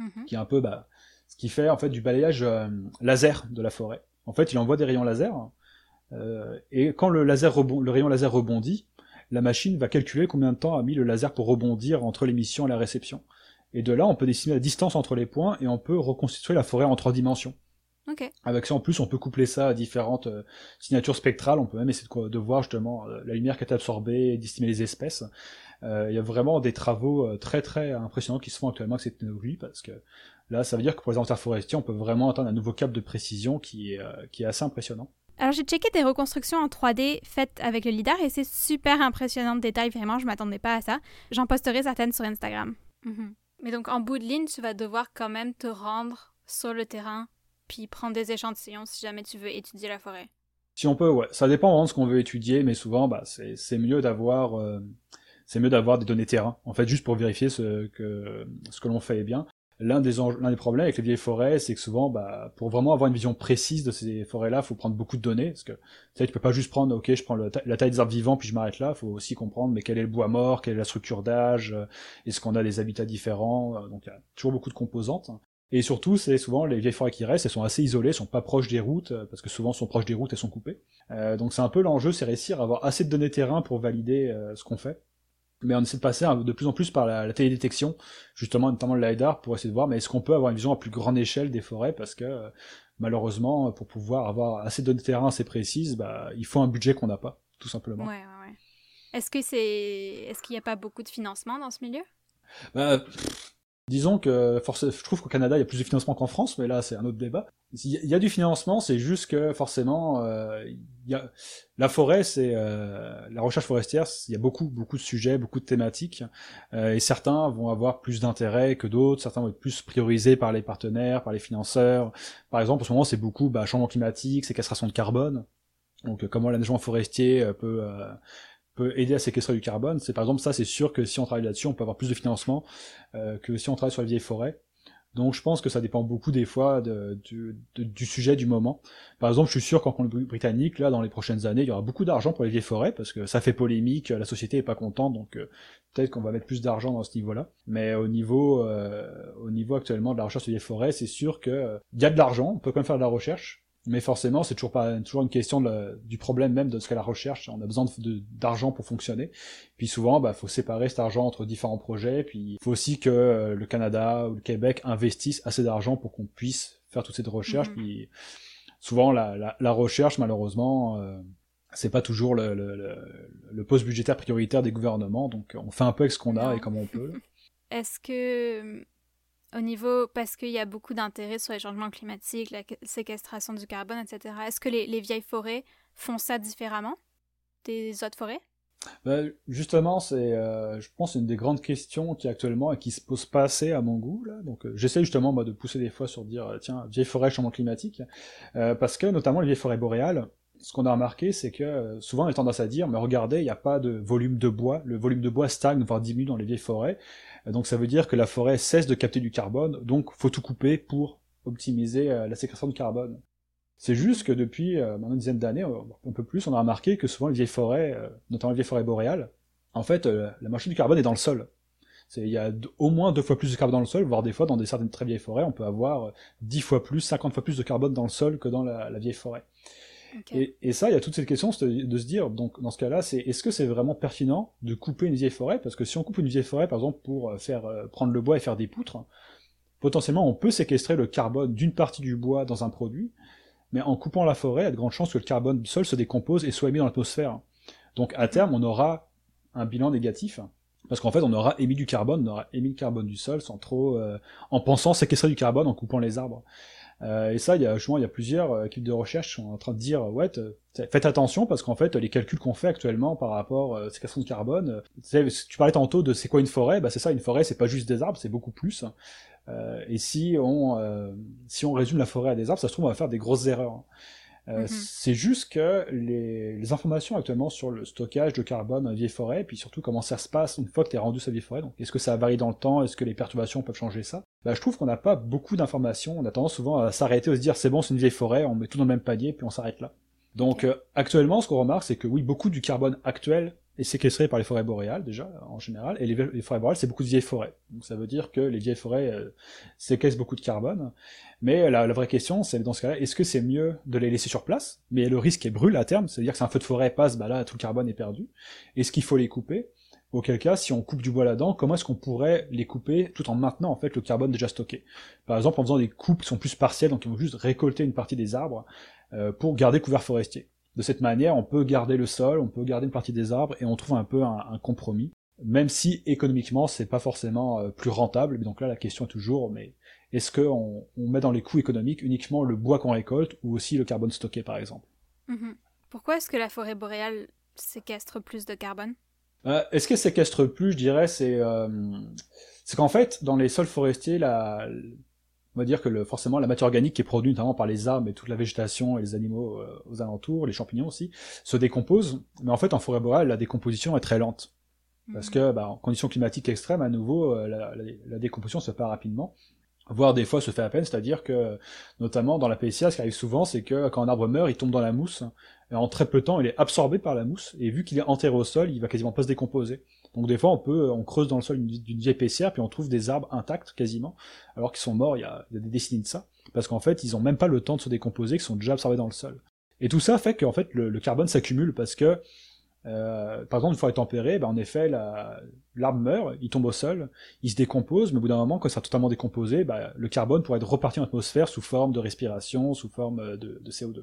-hmm. qui est un peu bah, ce qui fait en fait du balayage laser de la forêt. En fait, il envoie des rayons laser, euh, et quand le, laser rebond, le rayon laser rebondit, la machine va calculer combien de temps a mis le laser pour rebondir entre l'émission et la réception. Et de là, on peut dessiner la distance entre les points et on peut reconstituer la forêt en trois dimensions. Okay. Avec ça, en plus, on peut coupler ça à différentes euh, signatures spectrales. On peut même essayer de, de voir justement euh, la lumière qui est absorbée, d'estimer les espèces. Euh, il y a vraiment des travaux euh, très très impressionnants qui se font actuellement avec cette technologie parce que là, ça veut dire que pour les inventaires forestiers, on peut vraiment atteindre un nouveau cap de précision qui est, euh, qui est assez impressionnant. Alors j'ai checké des reconstructions en 3D faites avec le LIDAR et c'est super impressionnant de détails, vraiment, je m'attendais pas à ça. J'en posterai certaines sur Instagram. Mm -hmm. Mais donc en bout de ligne, tu vas devoir quand même te rendre sur le terrain puis prendre des échantillons si jamais tu veux étudier la forêt. Si on peut, ouais. Ça dépend vraiment de ce qu'on veut étudier, mais souvent, bah, c'est mieux d'avoir euh, c'est mieux d'avoir des données terrain, en fait, juste pour vérifier ce que, ce que l'on fait est bien. L'un des, des problèmes avec les vieilles forêts, c'est que souvent, bah, pour vraiment avoir une vision précise de ces forêts-là, faut prendre beaucoup de données, parce que tu tu peux pas juste prendre, ok, je prends la taille des arbres vivants, puis je m'arrête là. Faut aussi comprendre, mais quel est le bois mort, quelle est la structure d'âge, euh, est-ce qu'on a des habitats différents, euh, donc il y a toujours beaucoup de composantes. Et surtout, c'est souvent les vieilles forêts qui restent, elles sont assez isolées, elles sont pas proches des routes, euh, parce que souvent elles sont proches des routes, elles sont coupées. Euh, donc c'est un peu l'enjeu, c'est réussir à avoir assez de données terrain pour valider euh, ce qu'on fait mais on essaie de passer de plus en plus par la, la télédétection, justement notamment le LiDAR, pour essayer de voir mais est-ce qu'on peut avoir une vision à plus grande échelle des forêts, parce que euh, malheureusement, pour pouvoir avoir assez de données terrain assez précises, bah, il faut un budget qu'on n'a pas, tout simplement. Ouais, ouais, ouais. Est-ce que c'est, est-ce qu'il n'y a pas beaucoup de financement dans ce milieu? Bah, Disons que je trouve qu'au Canada il y a plus de financement qu'en France, mais là c'est un autre débat. Il y a du financement, c'est juste que forcément, euh, il y a la forêt, c'est euh, la recherche forestière. Il y a beaucoup, beaucoup de sujets, beaucoup de thématiques, euh, et certains vont avoir plus d'intérêt que d'autres. Certains vont être plus priorisés par les partenaires, par les financeurs. Par exemple, en ce moment, c'est beaucoup bah, changement climatique, c'est castration de carbone. Donc, comment l'aménagement forestier peut peut aider à séquestrer du carbone. C'est par exemple ça, c'est sûr que si on travaille là-dessus, on peut avoir plus de financement que si on travaille sur les vieilles forêts. Donc je pense que ça dépend beaucoup des fois du sujet du moment. Par exemple, je suis sûr qu'en Colombie-Britannique, là, dans les prochaines années, il y aura beaucoup d'argent pour les vieilles forêts, parce que ça fait polémique, la société est pas contente, donc euh, peut-être qu'on va mettre plus d'argent dans ce niveau-là. Mais au niveau, euh, au niveau actuellement de la recherche sur les vieilles forêts, c'est sûr qu'il euh, y a de l'argent, on peut quand même faire de la recherche, mais forcément, c'est toujours pas toujours une question du problème même de ce qu'est la recherche. On a besoin d'argent pour fonctionner. Puis souvent, bah, faut séparer cet argent entre différents projets. Puis il faut aussi que euh, le Canada ou le Québec investissent assez d'argent pour qu'on puisse faire toute cette recherche. Mhm. Puis souvent, la, recherche, malheureusement, euh, c'est pas toujours le, le, poste budgétaire prioritaire des gouvernements. Donc on fait un peu avec ce qu'on a et comme on peut. Est-ce que au niveau, parce qu'il y a beaucoup d'intérêt sur les changements climatiques, la séquestration du carbone, etc. Est-ce que les, vieilles forêts font ça différemment des autres forêts? Ben, justement, c'est, euh, je pense, une des grandes questions qui actuellement et qui se pose pas assez à mon goût. Donc, euh, j'essaie justement de pousser des fois sur dire, euh, tiens, vieilles forêts, changement climatique, parce que notamment les vieilles forêts boréales, ce qu'on a remarqué, c'est que souvent on a tendance à dire, mais regardez, il n'y a pas de volume de bois, le volume de bois stagne, voire diminue dans les vieilles forêts, donc ça veut dire que la forêt cesse de capter du carbone, donc faut tout couper pour optimiser euh, la séquestration de carbone. C'est juste que depuis euh, maintenant une dizaine d'années, euh, un peu plus, on a remarqué que souvent les vieilles forêts, notamment les vieilles forêts boréales, en fait, la moitié du carbone est dans le sol. Il y a au moins deux fois plus de carbone dans le sol, voire des fois dans des certaines très vieilles forêts, on peut avoir dix fois plus, cinquante fois plus de carbone dans le sol que dans la vieille forêt. Et, ça, il y a toute cette question de se dire, donc dans ce cas-là, c'est est-ce que c'est vraiment pertinent de couper une vieille forêt? Parce que si on coupe une vieille forêt, par exemple, pour euh, faire euh, prendre le bois et faire des poutres, potentiellement on peut séquestrer le carbone d'une partie du bois dans un produit, mais en coupant la forêt, il y a de grandes chances que le carbone du sol se décompose et soit émis dans l'atmosphère. Donc à terme, on aura un bilan négatif, parce qu'en fait, on aura émis du carbone, on aura émis le carbone du sol sans trop, euh, en pensant séquestrer du carbone en coupant les arbres. Euh, et ça, il y a, il y a plusieurs euh, équipes de recherche qui sont en train de dire, ouais, faites attention parce qu'en fait, les calculs qu'on fait actuellement par rapport à ces questions de carbone, tu parlais tantôt de c'est quoi une forêt, bah c'est ça, une forêt, c'est pas juste des arbres, c'est beaucoup plus. et si on si on résume la forêt à des arbres, ça se trouve on va faire des grosses erreurs. Euh, mhm. C'est juste que les, informations actuellement sur le stockage de carbone dans vieille forêt, puis surtout comment ça se passe une fois que tu es rendu sa vieille forêt, donc est-ce que ça varie dans le temps, est-ce que les perturbations peuvent changer ça? Bah, Je trouve qu'on n'a pas beaucoup d'informations, on a tendance souvent à s'arrêter, à se dire c'est bon, c'est une vieille forêt, on met tout dans le même panier, puis on s'arrête là. Donc euh, actuellement, ce qu'on remarque, c'est que oui, beaucoup du carbone actuel est séquestré par les forêts boréales déjà en général, et les, forêts boréales c'est beaucoup de vieilles forêts. Donc ça veut dire que les vieilles forêts euh, séquestrent beaucoup de carbone. Mais la, vraie question c'est dans ce cas-là, est-ce que c'est mieux de les laisser sur place, mais le risque est brûle à terme, c'est-à-dire que si un feu de forêt passe, bah là tout le carbone est perdu. Est-ce qu'il faut les couper? Auquel cas, si on coupe du bois là-dedans, comment est-ce qu'on pourrait les couper tout en maintenant en fait le carbone déjà stocké? Par exemple en faisant des coupes qui sont plus partielles, donc ils vont juste récolter une partie des arbres euh, pour garder couvert forestier. De cette manière, on peut garder le sol, on peut garder une partie des arbres, et on trouve un peu un, compromis. Même si économiquement, c'est pas forcément euh, plus rentable. Donc là, la question est toujours, mais est-ce qu'on on met dans les coûts économiques uniquement le bois qu'on récolte ou aussi le carbone stocké, par exemple? Mhm. Pourquoi est-ce que la forêt boréale séquestre plus de carbone? Euh, Est-ce qu'elle séquestre plus? Je dirais, c'est euh, c'est qu'en fait, dans les sols forestiers, la, on va dire que forcément la matière organique qui est produite notamment par les arbres et toute la végétation et les animaux euh, aux alentours, les champignons aussi, se décompose. Mais en fait, en forêt boréale, la décomposition est très lente. Parce que, bah, en conditions climatiques extrêmes, à nouveau, euh, la, décomposition se fait rapidement voire des fois se fait à peine, c'est-à-dire que, notamment dans la PCA, ce qui arrive souvent, c'est que quand un arbre meurt, il tombe dans la mousse, et en très peu de temps, il est absorbé par la mousse, et vu qu'il est enterré au sol, il va quasiment pas se décomposer. Donc des fois, on peut, on creuse dans le sol d'une vieille épaisseur, puis on trouve des arbres intacts quasiment, alors qu'ils sont morts il y, a, des décennies de ça, parce qu'en fait, ils ont même pas le temps de se décomposer, qu'ils sont déjà absorbés dans le sol. Et tout ça fait qu'en fait, le, carbone s'accumule parce que, euh, par exemple, une fois tempéré, ben, en effet, l'arbre meurt, il tombe au sol, il se décompose, mais au bout d'un moment, quand ça sera totalement décomposé, ben, le carbone pourrait être reparti en atmosphère sous forme de respiration, sous forme de, de CO2.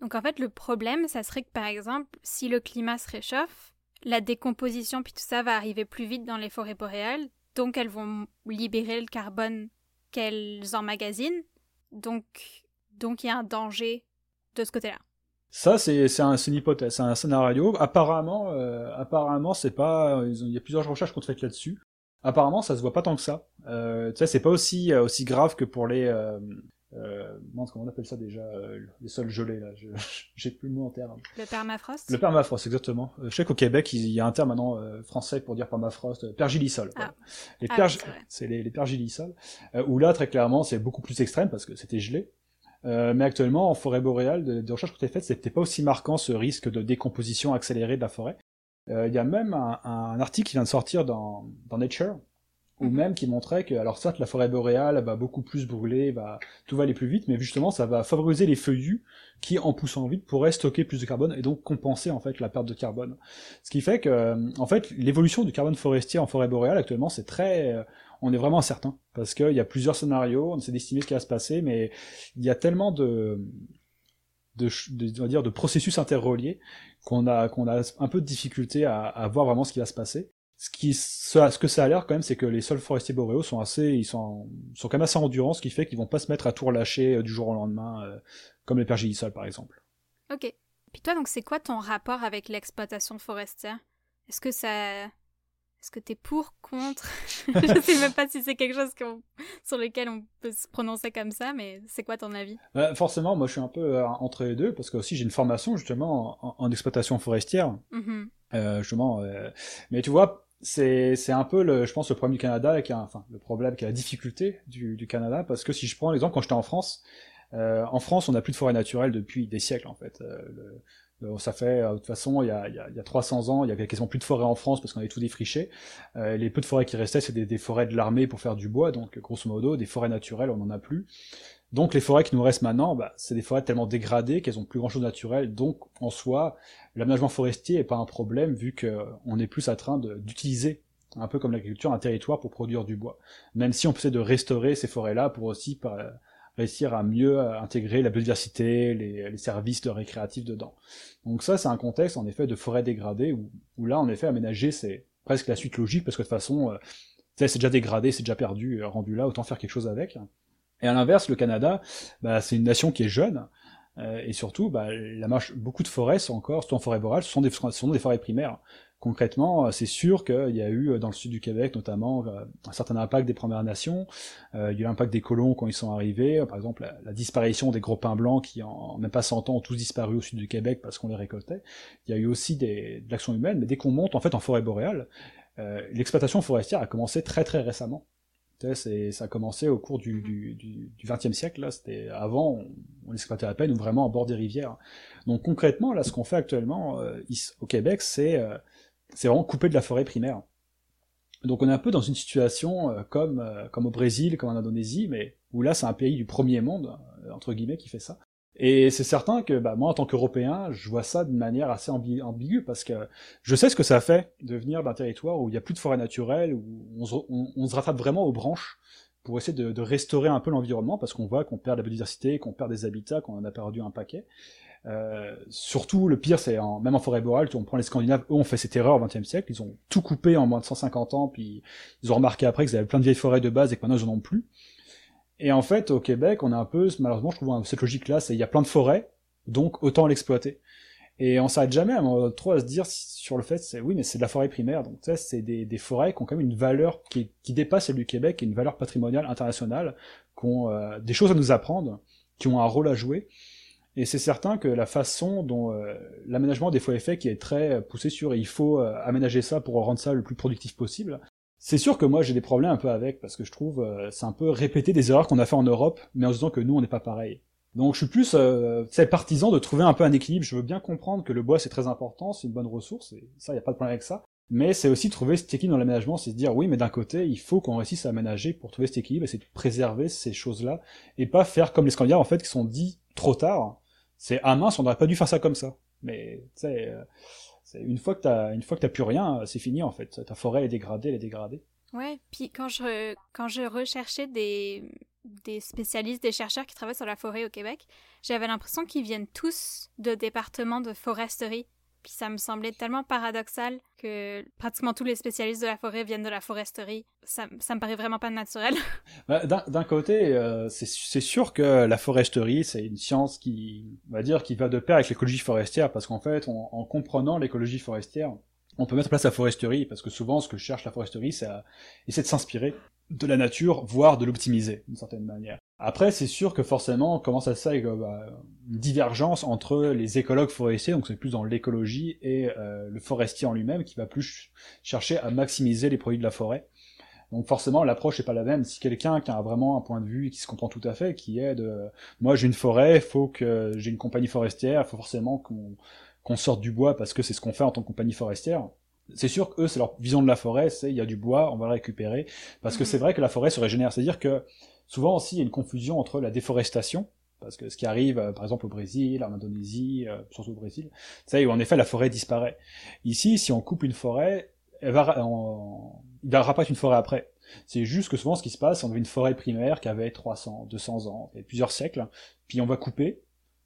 Donc en fait, le problème, ça serait que par exemple, si le climat se réchauffe, la décomposition puis tout ça va arriver plus vite dans les forêts boréales, donc elles vont libérer le carbone qu'elles emmagasinent, donc donc il y a un danger de ce côté-là. Ça, c'est une hypothèse, c'est un scénario. Apparemment, euh, apparemment, c'est pas. Il y a plusieurs recherches qu'on fait là-dessus. Apparemment, ça se voit pas tant que ça. Euh, tu sais, c'est pas aussi aussi grave que pour les euh, comment on appelle ça déjà euh, Les sols gelés, là. J'ai plus le mot en terme. Le permafrost? Le permafrost, exactement. Euh, je sais qu'au Québec, il y a un terme maintenant euh, français pour dire permafrost, pergilisol. Ah. Les ah, c'est les, les pergilisols. où là, très clairement, c'est beaucoup plus extrême parce que c'était gelé. mais actuellement, en forêt boréale, des recherches qui ont été faites, c'était pas aussi marquant ce risque de décomposition accélérée de la forêt. Il y a même un, un, article qui vient de sortir dans, dans Nature, ou mhm. même qui montrait que, alors certes, la forêt boréale va beaucoup plus brûler, va, tout va aller plus vite, mais justement, ça va favoriser les feuillus qui, en poussant vite, pourraient stocker plus de carbone et donc compenser en fait la perte de carbone. Ce qui fait que, en fait, l'évolution du carbone forestier en forêt boréale actuellement, c'est très, euh, on est vraiment incertain parce qu'il y a plusieurs scénarios, on essaie d'estimer ce qui va se passer, mais il y a tellement de de, de, dire, de processus interreliés qu'on a, qu'on a un peu de difficulté à, à voir vraiment ce qui va se passer ce qui ce que ça a l'air quand même c'est que les sols forestiers boréaux sont assez ils sont sont quand même assez endurants ce qui fait qu'ils vont pas se mettre à tout relâcher euh, du jour au lendemain euh, comme les pergélisols par exemple. OK. Puis toi donc c'est quoi ton rapport avec l'exploitation forestière? Est-ce que ça est-ce que t'es pour, contre? Je sais même pas si c'est quelque chose sur lequel on peut se prononcer comme ça, mais c'est quoi ton avis? Bah, Forcément, moi je suis un peu euh, entre les deux, parce que aussi j'ai une formation justement en, exploitation forestière. Mm-hmm. justement, mais tu vois, c'est c'est un peu le je pense le problème du Canada qui a, enfin le problème qui a la difficulté du, du Canada parce que si je prends l'exemple quand j'étais en France euh, en France on n'a plus de forêt naturelle depuis des siècles en fait. Euh, le, ça fait euh, de toute façon il y a, il y, a, il y a 300 ans il y avait quasiment plus de forêt en France parce qu'on avait tout défriché. Euh, les peu de forêts qui restaient c'est des, des, forêts de l'armée pour faire du bois. Donc grosso modo des forêts naturelles on n'en a plus donc les forêts qui nous restent maintenant, bah, c'est des forêts tellement dégradées qu'elles ont plus grand chose de naturel. Donc en soi, l'aménagement forestier est pas un problème vu qu'on est plus en train d'utiliser un peu comme l'agriculture, un territoire pour produire du bois. Même si on peut essayer de restaurer ces forêts-là pour aussi par, réussir à mieux intégrer la biodiversité, les, services de récréatifs dedans. Donc ça, c'est un contexte en effet de forêt dégradée où, là, en effet, aménager, c'est presque la suite logique parce que de toute façon, euh, c'est déjà dégradé, c'est déjà perdu, euh, rendu là, autant faire quelque chose avec. Et à l'inverse, le Canada, bah, c'est une nation qui est jeune, euh, et surtout, bah, la marche, beaucoup de forêts sont encore, surtout en forêt boréale, ce sont des, sont des forêts primaires. Concrètement, euh, c'est sûr qu'il y a eu euh, dans le sud du Québec notamment un certain impact des Premières Nations, il y a eu l'impact des colons quand ils sont arrivés, par exemple la, disparition des gros pins blancs qui en même pas 100 ans ont tous disparu au sud du Québec parce qu'on les récoltait. Il y a eu aussi des, de l'action humaine, mais dès qu'on monte en fait en forêt boréale, l'exploitation forestière a commencé très très récemment ça a commencé au cours du, du, XXe siècle. Là, c'était avant, on, exploitait à peine ou vraiment à bord des rivières. Donc concrètement, là, ce qu'on fait actuellement euh, au Québec, c'est euh, vraiment couper de la forêt primaire. Donc on est un peu dans une situation euh, comme comme au Brésil, comme en Indonésie, mais où là, c'est un pays du premier monde entre guillemets qui fait ça. Et c'est certain que bah, moi, en tant qu'Européen, je vois ça d'une manière assez ambiguë, parce que je sais ce que ça fait de venir d'un territoire où il n'y a plus de forêt naturelle, où on se, rattrape vraiment aux branches pour essayer de, de restaurer un peu l'environnement, parce qu'on voit qu'on perd la biodiversité, qu'on perd des habitats, qu'on en a perdu un paquet. Euh, surtout, le pire, c'est même en forêt boréale, on prend les Scandinaves, eux ont fait cette erreur au XXe siècle, ils ont tout coupé en moins de 150 ans, puis ils ont remarqué après qu'ils avaient plein de vieilles forêts de base et que maintenant ils en ont plus. Et en fait, au Québec, on a un peu, malheureusement, je trouve cette logique-là, c'est il y a plein de forêts, donc autant l'exploiter. Et on s'arrête jamais à, trop à se dire sur le fait, c'est oui, mais c'est de la forêt primaire, donc ça, c'est des, forêts qui ont quand même une valeur qui, dépasse celle du Québec, et une valeur patrimoniale internationale, qui ont euh, des choses à nous apprendre, qui ont un rôle à jouer. Et c'est certain que la façon dont euh, l'aménagement des forêts fait, qui est très poussé sur, il faut euh, aménager ça pour rendre ça le plus productif possible, c'est sûr que moi j'ai des problèmes un peu avec, parce que je trouve euh, c'est un peu répéter des erreurs qu'on a fait en Europe, mais en se disant que nous on n'est pas pareil. Donc je suis plus euh, partisan de trouver un peu un équilibre, je veux bien comprendre que le bois c'est très important, c'est une bonne ressource, et ça y a pas de problème avec ça, mais c'est aussi trouver cet équilibre dans l'aménagement, c'est se dire oui mais d'un côté il faut qu'on réussisse à aménager pour trouver cet équilibre, et c'est de préserver ces choses-là, et pas faire comme les Scandinaves en fait qui sont dit trop tard, c'est ah mince on n'aurait pas dû faire ça comme ça, mais tu sais... Euh, une fois que t'as une fois que t'as plus rien, c'est fini en fait. Ta forêt est dégradée, elle est dégradée. Ouais, puis quand je quand je recherchais des des spécialistes, des chercheurs qui travaillent sur la forêt au Québec, j'avais l'impression qu'ils viennent tous de départements de foresterie. Puis ça me semblait tellement paradoxal que pratiquement tous les spécialistes de la forêt viennent de la foresterie. Ça, ça me paraît vraiment pas naturel. Bah, D'un côté, euh, c'est sûr que la foresterie, c'est une science qui, on va dire, qui va de pair avec l'écologie forestière, parce qu'en fait, en comprenant l'écologie forestière, on peut mettre en place la foresterie, parce que souvent, ce que cherche la foresterie, c'est de s'inspirer de la nature, voire de l'optimiser d'une certaine manière. Après, c'est sûr que forcément, on commence à ça avec bah, une divergence entre les écologues forestiers, donc c'est plus dans l'écologie, et euh, le forestier en lui-même, qui va plus chercher à maximiser les produits de la forêt. Donc forcément, l'approche n'est pas la même. Si quelqu'un qui a vraiment un point de vue qui se comprend tout à fait, qui est de, moi j'ai une forêt, faut que j'ai une compagnie forestière, faut forcément qu'on qu'on sorte du bois parce que c'est ce qu'on fait en tant que compagnie forestière. C'est sûr que eux, c'est leur vision de la forêt, c'est il y a du bois, on va le récupérer, parce que mhm. c'est vrai que la forêt se régénère. C'est-à-dire que souvent aussi il y a une confusion entre la déforestation, parce que ce qui arrive, euh, par exemple au Brésil, en Indonésie, euh, surtout au Brésil, c'est où en effet la forêt disparaît. Ici, si on coupe une forêt, elle va, il n'y aura pas une forêt après. C'est juste que souvent ce qui se passe, on a une forêt primaire qui avait 300, 200 ans, et plusieurs siècles, puis on va couper,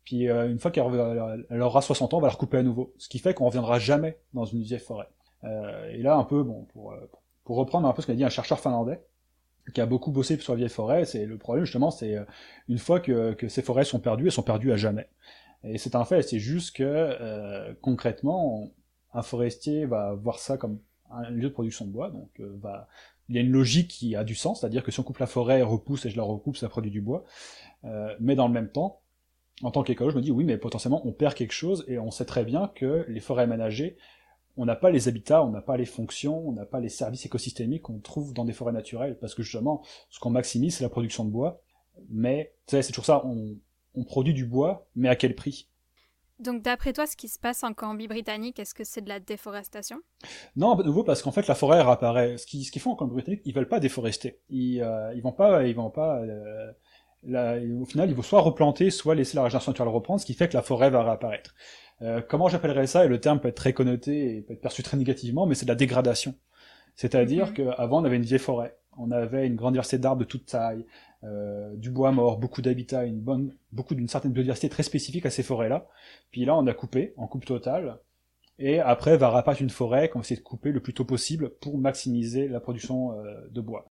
puis euh, une fois qu'elle aura 60 ans, on va la recouper à nouveau. Ce qui fait qu'on reviendra jamais dans une vieille forêt. Euh, et là, un peu, bon, pour, euh, pour reprendre un peu ce qu'a dit un chercheur finlandais, qui a beaucoup bossé sur la vieille forêt, c'est le problème justement, c'est une fois que, ces forêts sont perdues, elles sont perdues à jamais. Et c'est un fait, c'est juste que concrètement, un forestier va voir ça comme un lieu de production de bois, donc va il y a une logique qui a du sens, c'est-à-dire que si on coupe la forêt, elle repousse et je la recoupe, ça produit du bois. Euh, mais dans le même temps, en tant qu'écolo, je me dis oui, mais potentiellement on perd quelque chose et on sait très bien que les forêts aménagées, on n'a pas les habitats, on n'a pas les fonctions, on n'a pas les services écosystémiques qu'on trouve dans des forêts naturelles, parce que justement, ce qu'on maximise, c'est la production de bois. Mais, c'est toujours ça, on, on produit du bois, mais à quel prix? Donc, d'après toi, ce qui se passe en Colombie-Britannique, est-ce que c'est de la déforestation? Non, de nouveau, parce qu'en fait, la forêt réapparaît. Ce qu'ils ce font en Colombie-Britannique, ils veulent pas déforester. Ils, euh, ils vont pas, ils vont pas euh, au final, il faut soit replanter, soit laisser la régénération naturelle reprendre, ce qui fait que la forêt va réapparaître. Euh, comment j'appellerais ça Et le terme peut être très connoté et peut être perçu très négativement, mais c'est de la dégradation. C'est-à-dire mhm. qu'avant, on avait une vieille forêt, on avait une grande diversité d'arbres de toute taille, euh, du bois mort, beaucoup d'habitats, une bonne, beaucoup d'une certaine biodiversité très spécifique à ces forêts-là. Puis là, on a coupé, en coupe totale, et après va réapparaître une forêt qu'on essaie de couper le plus tôt possible pour maximiser la production euh, de bois.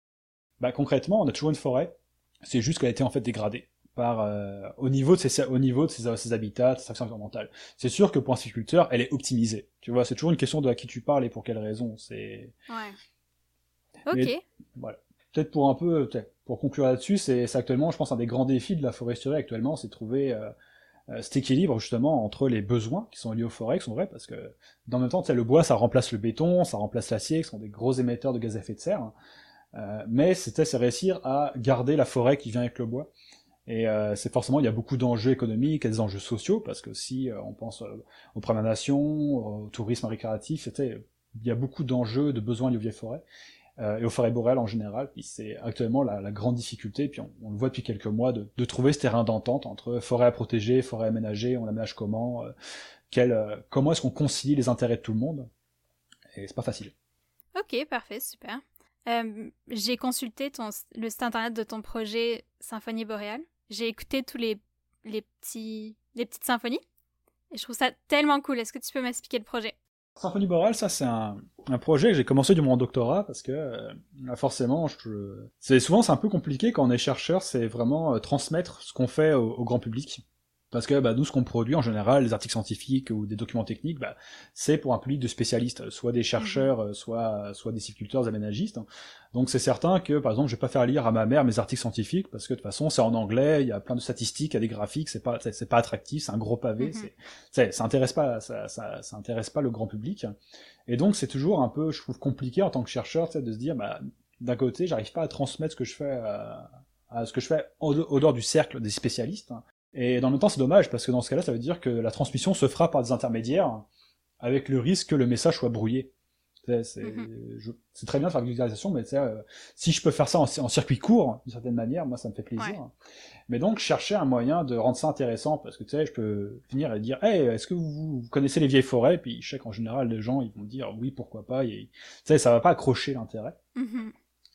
Bah, concrètement, on a toujours une forêt, c'est juste qu'elle a été en fait dégradée par euh, au niveau de ses au niveau de ses, ses habitats, de ses actions environnementales. C'est sûr que pour un sculpteur, elle est optimisée. Tu vois, c'est toujours une question de à qui tu parles et pour quelle raison. C'est. Ouais. Ok. voilà. Peut-être pour un peu, pour conclure là-dessus, c'est actuellement, je pense, un des grands défis de la foresterie actuellement, c'est de trouver euh, euh, cet équilibre justement entre les besoins qui sont liés aux forêts, qui sont vrais, parce que dans le même temps, le bois, ça remplace le béton, ça remplace l'acier, qui sont des gros émetteurs de gaz à effet de serre. Euh, mais c'était c'est réussir à garder la forêt qui vient avec le bois. Et euh, c'est forcément, il y a beaucoup d'enjeux économiques et des enjeux sociaux, parce que si euh, on pense aux promenades, au tourisme récréatif, il y a beaucoup d'enjeux, de besoins liés aux vieilles forêts, et aux forêts boréales en général, puis c'est actuellement la, la, grande difficulté, puis on, le voit depuis quelques mois, de, de trouver ce terrain d'entente entre forêt à protéger, forêt aménagée, on aménage comment, quel, comment est-ce qu'on concilie les intérêts de tout le monde, et c'est pas facile. Ok, parfait, super. Euh, j'ai consulté ton, le site internet de ton projet Symphonie Boréale. J'ai écouté tous les, les, petits, les petites symphonies. Et je trouve ça tellement cool. Est-ce que tu peux m'expliquer le projet? Symphonie Boréale, ça c'est un, projet que j'ai commencé durant mon doctorat parce que euh, forcément, je, souvent c'est un peu compliqué quand on est chercheur, c'est vraiment euh, transmettre ce qu'on fait au, grand public. Parce que bah, nous, ce qu'on produit en général, les articles scientifiques ou des documents techniques, bah, c'est pour un public de spécialistes, soit des chercheurs, mhm. euh, soit soit des sculpteurs, aménagistes. Donc c'est certain que, par exemple, je vais pas faire lire à ma mère mes articles scientifiques parce que de toute façon, c'est en anglais, il y a plein de statistiques, il y a des graphiques, c'est pas c'est pas attractif, c'est un gros pavé, mhm. c'est ça intéresse pas ça, ça, ça intéresse pas le grand public. Et donc c'est toujours un peu, je trouve compliqué en tant que chercheur, de se dire, bah d'un côté, j'arrive pas à transmettre ce que je fais. À, à ce que je fais au, dehors du cercle des spécialistes, et dans le même temps, c'est dommage, parce que dans ce cas-là, ça veut dire que la transmission se fera par des intermédiaires, avec le risque que le message soit brouillé. C'est mhm. très bien de faire la vulgarisation, mais euh, si je peux faire ça en, circuit court, d'une certaine manière, moi ça me fait plaisir. Mais donc chercher un moyen de rendre ça intéressant, parce que tu sais, je peux finir et dire, hey, est-ce que vous, connaissez les vieilles forêts? Puis je sais qu'en général, les gens ils vont dire oui, pourquoi pas. Et, tu sais, ça va pas accrocher l'intérêt. Mhm.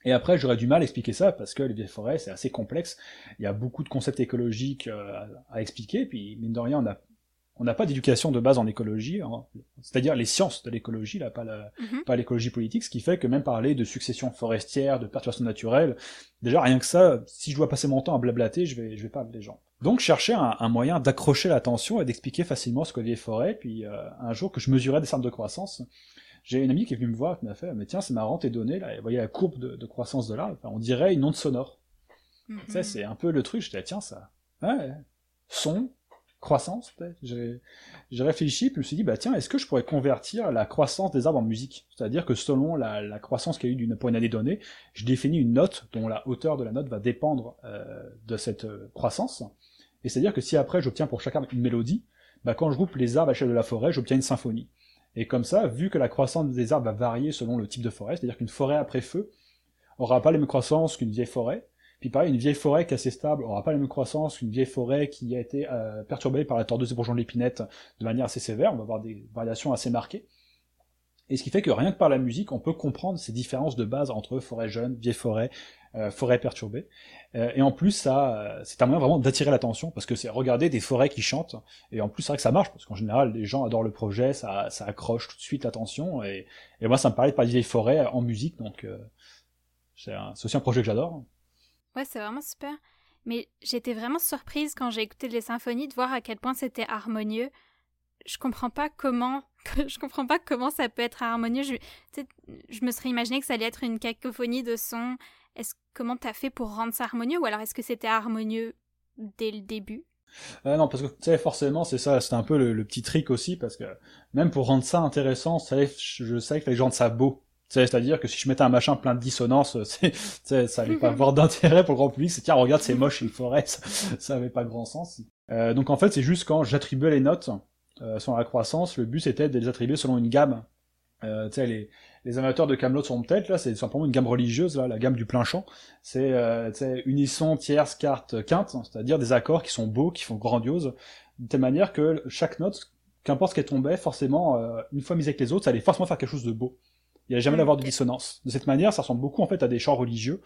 Et après, j'aurais du mal à expliquer ça parce que les vieilles forêts, c'est assez complexe. Il y a beaucoup de concepts écologiques euh, à, expliquer. Puis, mine de rien, on n'a on n'a pas d'éducation de base en écologie, hein. c'est-à-dire les sciences de l'écologie, là, pas, mhm. pas l'écologie politique, ce qui fait que même parler de succession forestière, de perturbation naturelle, déjà rien que ça, si je dois passer mon temps à blablater, je vais, je vais pas les gens. Donc chercher un, moyen d'accrocher l'attention et d'expliquer facilement ce que les vieilles forêts, puis euh, un jour que je mesurais des cercles de croissance, j'ai une amie qui est venue me voir qui m'a fait, mais tiens, c'est marrant tes données là, vous voyez la courbe de, croissance de l'arbre, on dirait une onde sonore. Mm c'est un peu le truc, je dis, tiens, ça, ouais, son, croissance, peut-être. J'ai réfléchi, puis je me suis dit, bah tiens, est-ce que je pourrais convertir la croissance des arbres en musique? C'est-à-dire que selon la, croissance qu'il y a eu d'une, pour une année donnée, je définis une note dont la hauteur de la note va dépendre euh, de cette euh, croissance. Et c'est-à-dire que si après j'obtiens pour chaque arbre une mélodie, bah quand je groupe les arbres à l'échelle de la forêt, j'obtiens une symphonie. Et comme ça, vu que la croissance des arbres va varier selon le type de forêt, c'est-à-dire qu'une forêt après feu aura pas les mêmes croissances qu'une vieille forêt, puis pareil, une vieille forêt qui est assez stable aura pas la même croissance qu'une vieille forêt qui a été euh, perturbée par la tordeuse des bourgeons de l'épinette de manière assez sévère, on va avoir des variations assez marquées. Et ce qui fait que rien que par la musique, on peut comprendre ces différences de base entre forêt jeune, vieille forêt, euh, forêt perturbée. Euh, et en plus, ça, c'est un moyen vraiment d'attirer l'attention, parce que c'est regarder des forêts qui chantent, et en plus, c'est vrai que ça marche, parce qu'en général, les gens adorent le projet, ça, ça accroche tout de suite l'attention, et, et, moi, ça me parlait de parler de vieille forêt en musique, donc c'est aussi un projet que j'adore. Ouais, c'est vraiment super. Mais j'étais vraiment surprise quand j'ai écouté les symphonies de voir à quel point c'était harmonieux. Je comprends pas comment je comprends pas comment ça peut être harmonieux. Je, je me serais imaginé que ça allait être une cacophonie de sons. Est-ce comment t'as fait pour rendre ça harmonieux ou alors est-ce que c'était harmonieux dès le début? Euh, non, parce que tu sais, forcément, c'est ça, c'était un peu le, petit trick aussi, parce que même pour rendre ça intéressant, je savais que les gens de ça beau. C'est-à-dire que si je mettais un machin plein de dissonances, ça allait pas avoir d'intérêt pour le grand public. C'est tiens, regarde, c'est moche, une forêt, ça, ça avait pas grand sens. Euh, donc en fait, c'est juste quand j'attribuais les notes euh, selon la croissance, le but c'était de les attribuer selon une gamme. Euh, les, les amateurs de Camelot sont peut-être là, c'est simplement une gamme religieuse là, la gamme du plein champ. C'est euh, unisson, tierce, quarte, quinte, c'est-à-dire des accords qui sont beaux, qui font grandiose, de telle manière que chaque note, qu'importe ce qu'elle tombait, forcément, euh, une fois mise avec les autres, ça allait forcément faire quelque chose de beau. Il n'y a jamais d'avoir de dissonance. De cette manière, ça ressemble beaucoup en fait à des chants religieux,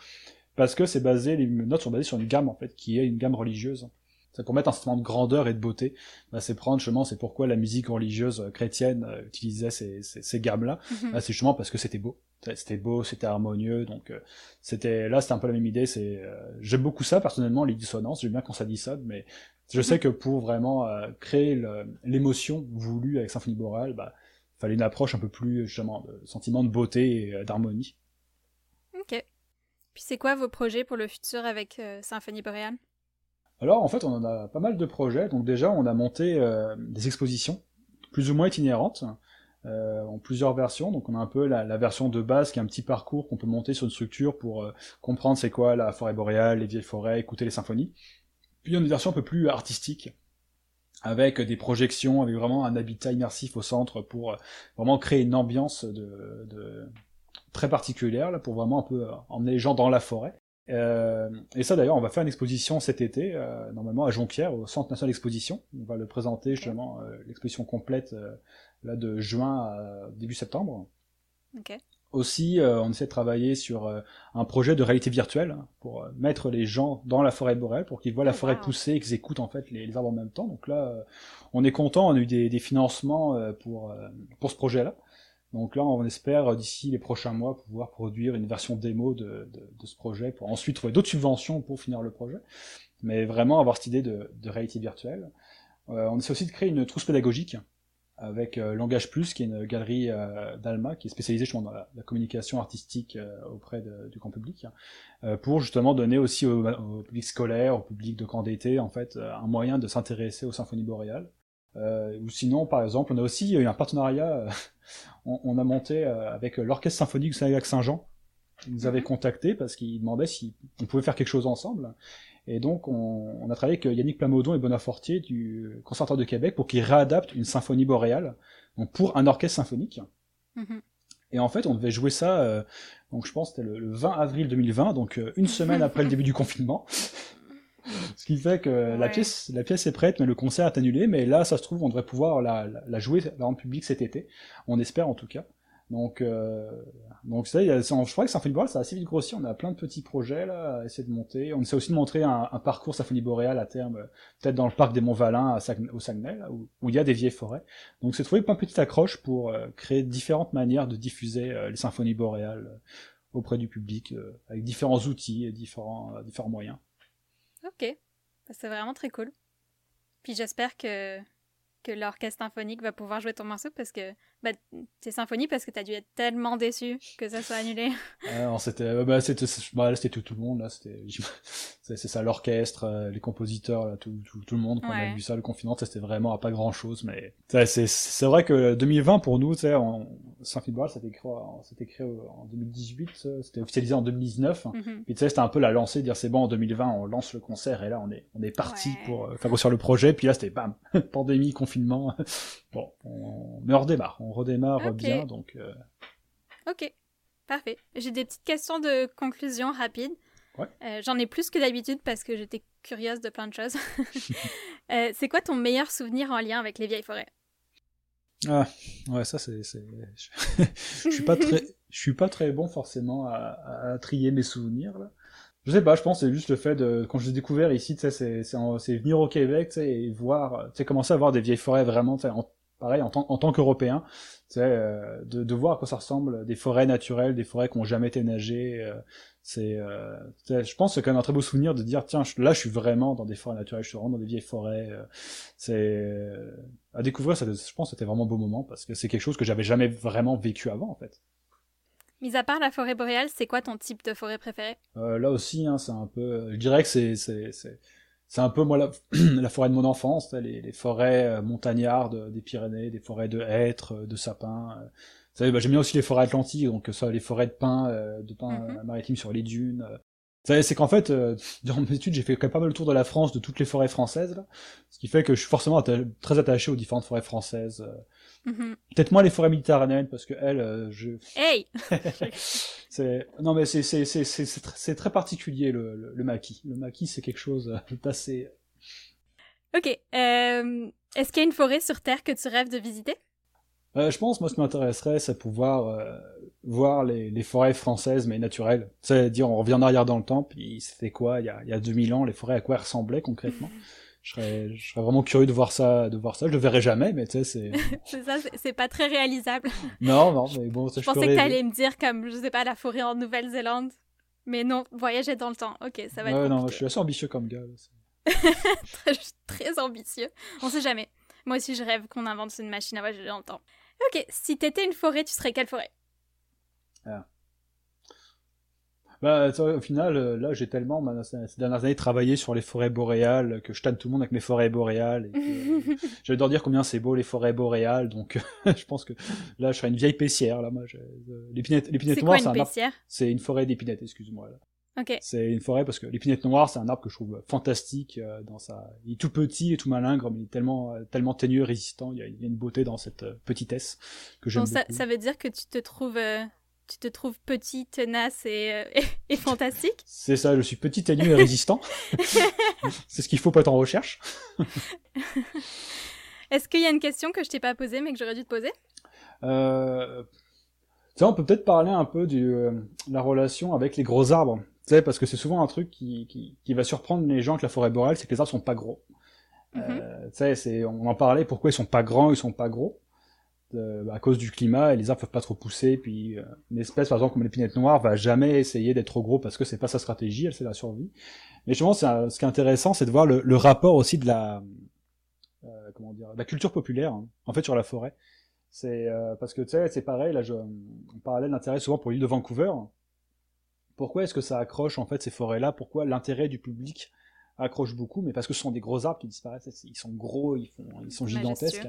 parce que c'est basé, les notes sont basées sur une gamme en fait, qui est une gamme religieuse. C'est pour mettre un sentiment de grandeur et de beauté. Bah, c'est prendre justement, c'est pourquoi la musique religieuse chrétienne euh, utilisait ces, ces, ces gammes-là. Mhm. Bah, c'est justement parce que c'était beau. C'était beau, c'était harmonieux, donc euh, c'était là, c'était un peu la même idée. C'est euh, j'aime beaucoup ça personnellement, les dissonances. J'aime bien quand ça dissonne, mais je sais mhm. que pour vraiment créer l'émotion voulue avec Symphonie Boréale, bah, fallait une approche un peu plus, justement, de sentiment de beauté et euh, d'harmonie. Ok. Puis c'est quoi vos projets pour le futur avec euh, Symphonie Boréale? Alors, en fait, on en a pas mal de projets. Donc déjà, on a monté euh, des expositions, plus ou moins itinérantes, en plusieurs versions. Donc on a un peu la, version de base, qui est un petit parcours qu'on peut monter sur une structure pour comprendre c'est quoi la forêt boréale, les vieilles forêts, écouter les symphonies. Puis il a une version un peu plus artistique, avec des projections, avec vraiment un habitat immersif au centre pour euh, vraiment créer une ambiance de, très particulière là, pour vraiment un peu euh, emmener les gens dans la forêt. Euh, et ça d'ailleurs, on va faire une exposition cet été, euh, normalement à Jonquière, au Centre national d'exposition. On va le présenter justement, euh, l'exposition complète là de juin à début septembre. Okay. Aussi, euh, on essaie de travailler sur euh, un projet de réalité virtuelle pour euh, mettre les gens dans la forêt boréale pour qu'ils voient la oh, forêt pousser et qu'ils écoutent en fait les, arbres en même temps. Donc là, on est content, on a eu des, des financements pour pour ce projet-là. Donc là, on espère d'ici les prochains mois pouvoir produire une version démo de, ce projet pour ensuite trouver d'autres subventions pour finir le projet. Mais vraiment avoir cette idée de, réalité virtuelle. on essaie aussi de créer une trousse pédagogique avec euh, Langage Plus, qui est une galerie euh, d'Alma, qui est spécialisée justement dans la, communication artistique euh, auprès du grand public, pour justement donner aussi au, public scolaire, au public de camp d'été, en fait, un moyen de s'intéresser aux symphonies boréales. Ou sinon, par exemple, on a aussi eu un partenariat, on, a monté avec l'Orchestre symphonique du Saint-Jean, ils nous avaient mhm. contacté parce qu'ils demandaient si on pouvait faire quelque chose ensemble. Et donc, on, a travaillé avec Yannick Plamodon et Bonafortier du Conservatoire de Québec pour qu'ils réadaptent une symphonie boréale donc pour un orchestre symphonique. Mhm. Et en fait, on devait jouer ça, euh, donc je pense c'était le, 20 avril 2020, donc euh, une semaine après le début du confinement. Ce qui fait que la pièce, la pièce est prête, mais le concert est annulé. Mais là, ça se trouve, on devrait pouvoir la, la, jouer, la rendre publique cet été. On espère en tout cas. Donc, euh, donc ça, y a, je crois que Symphonie Boréale, ça a assez vite grossi. On a plein de petits projets là, à essayer de monter. On essaie aussi de montrer un, un parcours Symphonie Boréale à terme, euh, peut-être dans le parc des Monts-Valin au Saguenay, là, où, où, il y a des vieilles forêts. Donc, c'est trouver plein de petites accroches pour euh, créer différentes manières de diffuser euh, les symphonies boréales auprès du public, avec différents outils et différents, différents moyens. Ok, c'est vraiment très cool. Puis j'espère que que l'orchestre symphonique va pouvoir jouer ton morceau parce que bah, tes symphonies parce que t'as dû être tellement déçu que ça soit annulé. Ah, c'était, bah, c'était, bah, c'était tout, tout, le monde là. C'était, c'est, ça, l'orchestre, euh, les compositeurs, là, tout, tout, tout, le monde. Quand on a vu ça, le confinement, c'était vraiment à pas grand chose. Mais c'est, c'est vrai que 2020 pour nous, tu sais, Symphony Ball, c'était créé, c'était créé en 2018, c'était officialisé en 2019. Mm Puis tu sais, c'était un peu la lancée, dire c'est bon en 2020, on lance le concert et là on est, on est parti pour euh, faire grossir le projet. Puis là c'était bam, pandémie, confinement. Bon, on, mais on redémarre, on redémarre bien, donc. Euh, ok, parfait. J'ai des petites questions de conclusion rapides. Euh, j'en ai plus que d'habitude parce que j'étais curieuse de plein de choses. Euh, c'est quoi ton meilleur souvenir en lien avec les vieilles forêts? Ah, ouais, ça c'est. je suis pas très, je suis pas très bon forcément à, trier mes souvenirs là. Je sais pas, je pense c'est juste le fait de quand je l'ai découvert ici, c'est venir au Québec, et voir, tu commencer à voir des vieilles forêts vraiment, en pareil, en tant, en tant qu'Européen, euh, de, de voir à quoi ça ressemble, des forêts naturelles, des forêts qui ont jamais été nagées. Euh, c'est, euh, je pense que c'est quand même un très beau souvenir de dire tiens, là, je suis vraiment dans des forêts naturelles, je suis vraiment dans des vieilles forêts. C'est à découvrir, ça, je pense, que c'était vraiment un beau moment parce que c'est quelque chose que j'avais jamais vraiment vécu avant, en fait. Mis à part la forêt boréale, c'est quoi ton type de forêt préféré euh, Là aussi, hein, c'est un peu. Je dirais que c'est c'est un peu moi la, forêt de mon enfance, les, les forêts euh, montagnardes des Pyrénées, des forêts de hêtres, euh, de sapins. Euh. Vous savez, bah, j'aime bien aussi les forêts atlantiques, donc ça, les forêts de pins, de pins mm-hmm. maritimes sur les dunes. C'est qu'en fait, durant mes études, j'ai fait quand même pas mal le tour de la France, de toutes les forêts françaises, là, ce qui fait que je suis forcément très attaché aux différentes forêts françaises. Mm-hmm. Peut-être moins les forêts méditerranéennes parce que elles, euh, je. Hey. c'est non mais c'est c'est c'est c'est très particulier le, le, le maquis. Le maquis c'est quelque chose d'assez. Ok. Euh, Est-ce qu'il y a une forêt sur Terre que tu rêves de visiter? Euh, Je pense moi ce qui m'intéresserait c'est pouvoir euh, voir les, les forêts françaises mais naturelles. C'est-à-dire on revient en arrière dans le temps puis c'était quoi il y a il y a 2000 ans les forêts à quoi elles ressemblaient concrètement. Je serais, je serais vraiment curieux de voir ça, de voir ça. Je le verrai jamais, mais tu sais, c'est. c'est ça, c'est pas très réalisable. non, non, mais bon, ça, je, pensais que t'allais me dire comme, je sais pas, la forêt en Nouvelle-Zélande. Mais non, voyager dans le temps. Ok, ça va être. Ouais, non, je suis assez ambitieux comme gars. très, très ambitieux. On sait jamais. Moi aussi, je rêve qu'on invente une machine à voyager dans le temps. Ok, si t'étais une forêt, tu serais quelle forêt? Ah. Bah, au final, euh, là, j'ai tellement, ces dernières années, travaillé sur les forêts boréales, que je tanne tout le monde avec mes forêts boréales. Que, j'adore dire combien c'est beau les forêts boréales, donc je pense que là, je serais une vieille paissière, là, moi. L'épinette, l'épinette noire, c'est un arbre. C'est une forêt d'épinettes, excuse-moi. Ok. C'est une forêt parce que l'épinette noire, c'est un arbre que je trouve fantastique euh, dans sa. Il est tout petit et tout malingre, mais il est tellement, euh, tellement ténueux, résistant. Il y, a, une beauté dans cette petitesse que j'aime ça, ça, veut dire que tu te trouves tu te trouves petit, tenace et, euh, et, fantastique. C'est ça, je suis petit, ténu et résistant. c'est ce qu'il faut pour être en recherche. Est-ce qu'il y a une question que je t'ai pas posée mais que j'aurais dû te poser? Euh... on peut peut-être parler un peu de euh, la relation avec les gros arbres. Tu sais, parce que c'est souvent un truc qui, qui, qui, va surprendre les gens avec la forêt boréale, c'est que les arbres sont pas gros. Mm-hmm. euh, tu sais, on en parlait, pourquoi ils sont pas grands, ils sont pas gros. Euh, à cause du climat et les arbres peuvent pas trop pousser puis euh, une espèce par exemple comme l'épinette noire va jamais essayer d'être trop gros parce que c'est pas sa stratégie elle c'est la survie. Mais je pense ce qui est intéressant c'est de voir le, rapport aussi de la euh, comment dire la culture populaire hein, en fait sur la forêt. C'est parce que tu sais c'est pareil là je on parlait l'intérêt souvent pour l'île de Vancouver pourquoi est-ce que ça accroche en fait ces forêts là pourquoi l'intérêt du public accroche beaucoup, mais parce que ce sont des gros arbres qui disparaissent, ils sont gros, ils, font, ils sont gigantesques.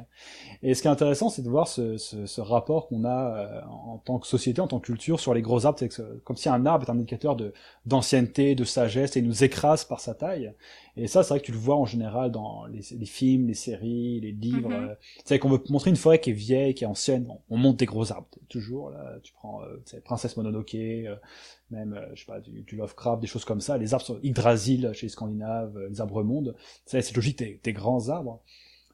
Et ce qui est intéressant, c'est de voir ce, ce, ce rapport qu'on a euh, en tant que société, en tant que culture, sur les gros arbres, c'est comme si un arbre est un indicateur de d'ancienneté, de sagesse, et il nous écrase par sa taille. Et ça, c'est vrai que tu le vois en général dans les, les films, les séries, les livres. Mm-hmm. Euh, c'est qu'on veut montrer une forêt qui est vieille, qui est ancienne, on, monte des gros arbres, toujours. Là, tu prends euh, Princesse Mononoke, euh, même, euh, je sais pas, du, du, Lovecraft, des choses comme ça. Les arbres sont Yggdrasil chez les Scandinaves, euh, les arbres mondes. C'est logique des, des, grands arbres.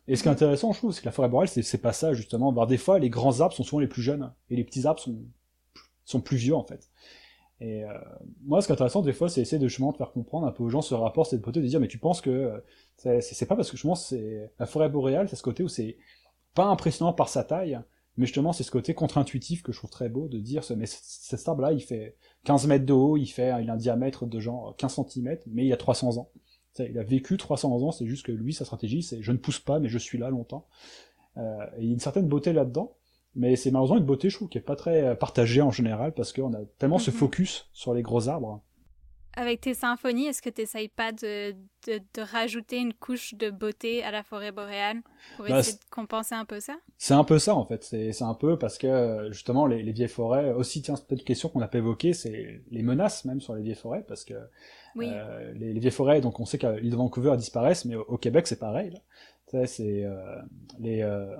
Et ce qui est intéressant, je trouve, c'est que la forêt boréale, c'est pas ça, justement. Voir des fois, les grands arbres sont souvent les plus jeunes, et les petits arbres sont, sont plus vieux, en fait. Et euh, moi, ce qui est intéressant, des fois, c'est essayer de justement de faire comprendre un peu aux gens ce rapport, cette beauté, de dire, mais tu penses que c'est pas parce que justement, c'est la forêt boréale, c'est ce côté où c'est pas impressionnant par sa taille, mais justement, c'est ce côté contre-intuitif que je trouve très beau de dire, mais cet arbre-là, il fait 15 mètres de haut, il fait, il a un diamètre de genre 15 cm, mais il a 300 ans. Il a vécu 300 ans, c'est juste que lui, sa stratégie, c'est je ne pousse pas, mais je suis là longtemps. Euh, et il y a une certaine beauté là-dedans. Mais c'est malheureusement une beauté, je trouve, qui est pas très partagée en général, parce qu'on a tellement ce Mhm. focus sur les gros arbres. Avec tes symphonies, est-ce que tu n'essayes pas de, de, de rajouter une couche de beauté à la forêt boréale pour Bah, essayer de compenser un peu ça? C'est un peu ça en fait, c'est un peu parce que justement les, les vieilles forêts, aussi tiens c'est peut-être une question qu'on n'a pas évoquée, c'est les menaces même sur les vieilles forêts, parce que Oui. euh, les, les vieilles forêts, donc on sait qu'à l'île de Vancouver disparaissent, mais au, au Québec c'est pareil. C'est euh, les euh,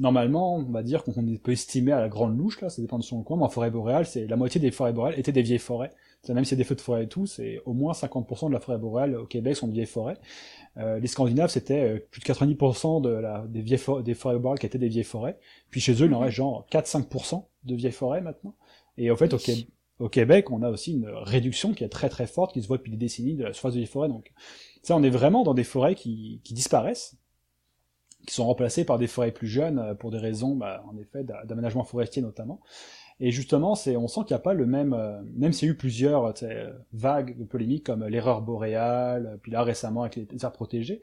normalement on va dire qu'on peut estimer à la grande louche là, ça dépend de son coin, mais en forêt boréale c'est la moitié des forêts boréales étaient des vieilles forêts. Sais, même s'il y des feux de forêt et tout, c'est au moins 50% de la forêt boréale au Québec sont de vieilles forêts. Euh, les Scandinaves, c'était euh, plus de 90% de la, des, vieilles des forêts boréales qui étaient des vieilles forêts. Puis chez eux, il en reste genre 4-5% de vieilles forêts maintenant. Et au fait, au, Québec, on a aussi une réduction qui est très très forte, qui se voit depuis des décennies de la surface des vieilles forêts. Donc, ça, on est vraiment dans des forêts qui, qui disparaissent, qui sont remplacées par des forêts plus jeunes euh, pour des raisons, bah, en effet, d'a- d'aménagement forestier notamment. Et justement, c'est, on sent qu'il n'y a pas le même, euh, même s'il y a eu plusieurs vagues de polémiques comme l'erreur boréale, euh, puis là récemment avec les aires protégées,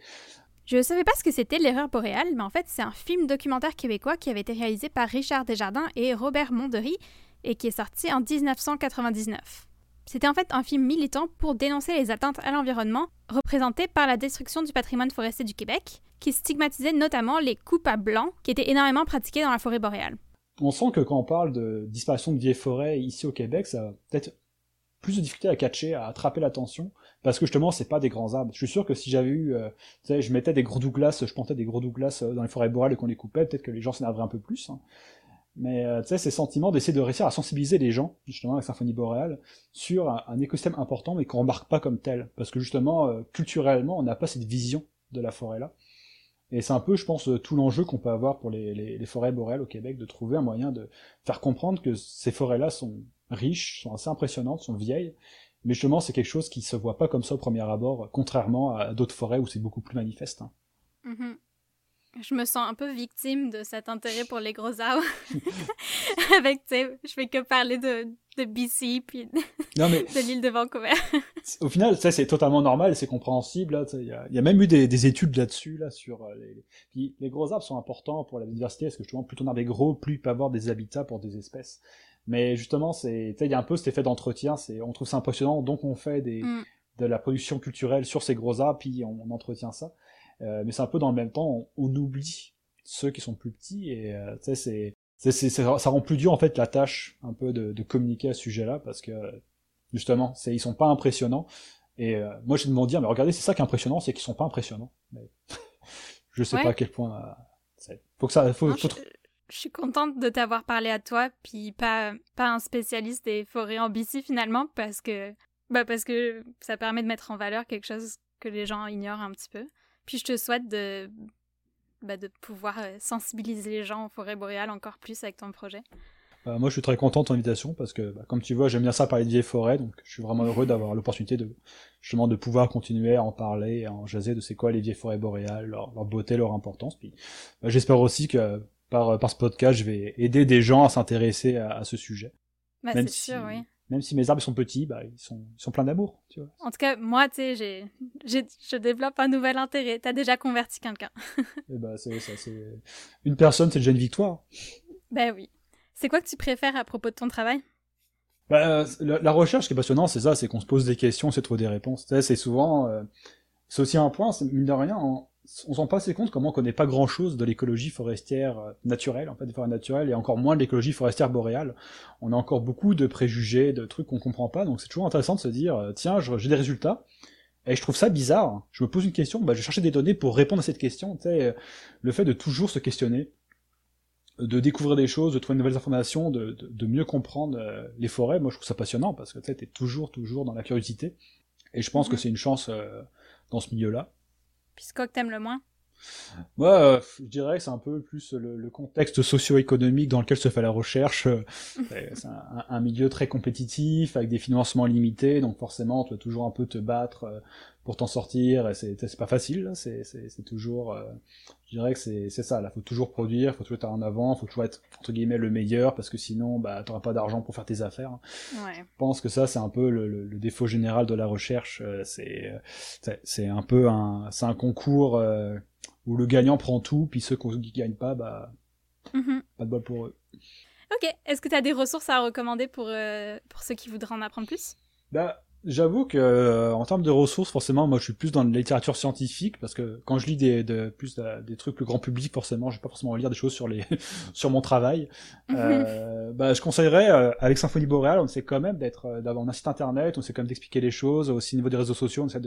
Je savais pas ce que c'était l'erreur boréale, mais en fait, c'est un film documentaire québécois qui avait été réalisé par Richard Desjardins et Robert Mondery et qui est sorti en 1999. C'était en fait un film militant pour dénoncer les atteintes à l'environnement représentées par la destruction du patrimoine forestier du Québec, qui stigmatisait notamment les coupes à blanc qui étaient énormément pratiquées dans la forêt boréale. on sent que quand on parle de disparition de vieilles forêts ici au Québec, ça a peut-être plus de difficulté à catcher, à attraper l'attention, parce que justement, c'est pas des grands arbres. Je suis sûr que si j'avais eu, euh, tu sais, je mettais des gros Douglas, je plantais des gros Douglas euh, dans les forêts boréales et qu'on les coupait, peut-être que les gens s'énerveraient un peu plus. hein. Mais euh, tu sais, ces sentiments d'essayer de réussir à sensibiliser les gens, justement, avec Symphonie boréale, sur un, écosystème important, mais qu'on remarque pas comme tel. Parce que justement, culturellement, on n'a pas cette vision de la forêt-là. Et c'est un peu, je pense, euh, tout l'enjeu qu'on peut avoir pour les, forêts boréales au Québec, de trouver un moyen de faire comprendre que ces forêts-là sont riches, sont assez impressionnantes, sont vieilles, mais justement, c'est quelque chose qui se voit pas comme ça au premier abord, contrairement à d'autres forêts où c'est beaucoup plus manifeste. hein. Mhm. Je me sens un peu victime de cet intérêt pour les gros arbres. Avec, tu sais, je fais que parler de, de BC puis de l'île de Vancouver. au final, ça c'est totalement normal, c'est compréhensible. sais, Il y, a- il y a même eu des, des études là-dessus, là, sur euh, les, Puis les gros arbres sont importants pour la biodiversité, parce que justement, plus ton arbre est gros, plus il peut avoir des habitats pour des espèces. Mais justement, il y a un peu cet effet d'entretien. C'est, on trouve ça impressionnant, donc on fait des, Mm. de la production culturelle sur ces gros arbres, puis on, on entretient ça. Euh, mais c'est un peu dans le même temps, on, on oublie ceux qui sont plus petits, et euh, tu sais, c'est, ça rend plus dur en fait la tâche un peu de, de communiquer à ce sujet-là, parce que justement, c'est, ils sont pas impressionnants. Et euh, moi, je me dire, mais regardez, c'est ça qui est impressionnant, c'est qu'ils sont pas impressionnants. Mais je sais Ouais. pas à quel point. euh, faut que ça, faut, Non, faut je, suis contente de t'avoir parlé à toi, puis pas, pas un spécialiste des forêts en BC finalement, parce que, bah parce que ça permet de mettre en valeur quelque chose que les gens ignorent un petit peu. Puis je te souhaite de, bah, de pouvoir euh, sensibiliser les gens aux forêts boréales encore plus avec ton projet. Euh, moi, je suis très content de ton invitation parce que, bah, comme tu vois, j'aime bien ça parler de vieilles forêts, donc je suis vraiment heureux d'avoir l'opportunité de justement de pouvoir continuer à en parler, à en jaser de c'est quoi les vieilles forêts boréales, leur, leur beauté, leur importance. Puis, bah, j'espère aussi que par, par ce podcast, je vais aider des gens à s'intéresser à, à ce sujet. Bah, c'est si, sûr, oui. Même si mes arbres sont petits, bah, ils sont, ils sont pleins d'amour, tu vois. En tout cas, moi, tu sais, je développe un nouvel intérêt. T'as déjà converti quelqu'un. Bah, c'est ça, c'est une personne, c'est déjà une victoire. Ben oui. C'est quoi que tu préfères à propos de ton travail? Bah, la, la recherche, ce qui est passionnant, c'est ça, c'est qu'on se pose des questions, c'est trouver des réponses. C'est souvent, euh, c'est aussi un point, mine de rien, on s'en pas assez compte comment on connaît pas grand chose de l'écologie forestière euh, naturelle, en fait, des forêts naturelles, et encore moins de l'écologie forestière boréale. On a encore beaucoup de préjugés, de trucs qu'on comprend pas, donc c'est toujours intéressant de se dire, euh, tiens, j'ai des résultats, et je trouve ça bizarre. Je me pose une question, bah, je chercher des données pour répondre à cette question. Tu sais, euh, le fait de toujours se questionner, de découvrir des choses, de trouver de nouvelles informations, de, de, de mieux comprendre euh, les forêts, moi je trouve ça passionnant parce que tu sais, t'es toujours, toujours dans la curiosité. Et je pense Mhm. que c'est une chance euh, dans ce milieu-là. Puis c'est quoi que t'aimes le moins? Moi, euh, je dirais que c'est un peu plus le, le contexte socio-économique dans lequel se fait la recherche. Euh, C'est un, un milieu très compétitif, avec des financements limités, donc forcément, tu dois toujours un peu te battre euh, pour t'en sortir, et c'est pas facile, là, c'est toujours... euh, je dirais que c'est ça, là, faut toujours produire, faut toujours être en avant, faut toujours être, entre guillemets, le meilleur, parce que sinon, bah, t'auras pas d'argent pour faire tes affaires. Ouais. Je pense que ça, c'est un peu le, le- le défaut général de la recherche. euh, C'est c'est- un peu un, c'est un concours euh, où le gagnant prend tout, puis ceux qui gagnent pas, bah, Mhm. pas de bol pour eux. Ok, est-ce que tu as des ressources à recommander pour, euh, pour ceux qui voudraient en apprendre plus? Bah, J'avoue que euh, en termes de ressources, forcément, moi je suis plus dans la littérature scientifique parce que quand je lis des, de, plus des trucs plus grand public, forcément, je vais pas forcément lire des choses sur les sur mon travail. euh, bah, je conseillerais euh, avec Symphonie Boréale, on essaie quand même d'être euh, d'avoir un site internet, on essaie quand même d'expliquer les choses, aussi au niveau des réseaux sociaux, on essaie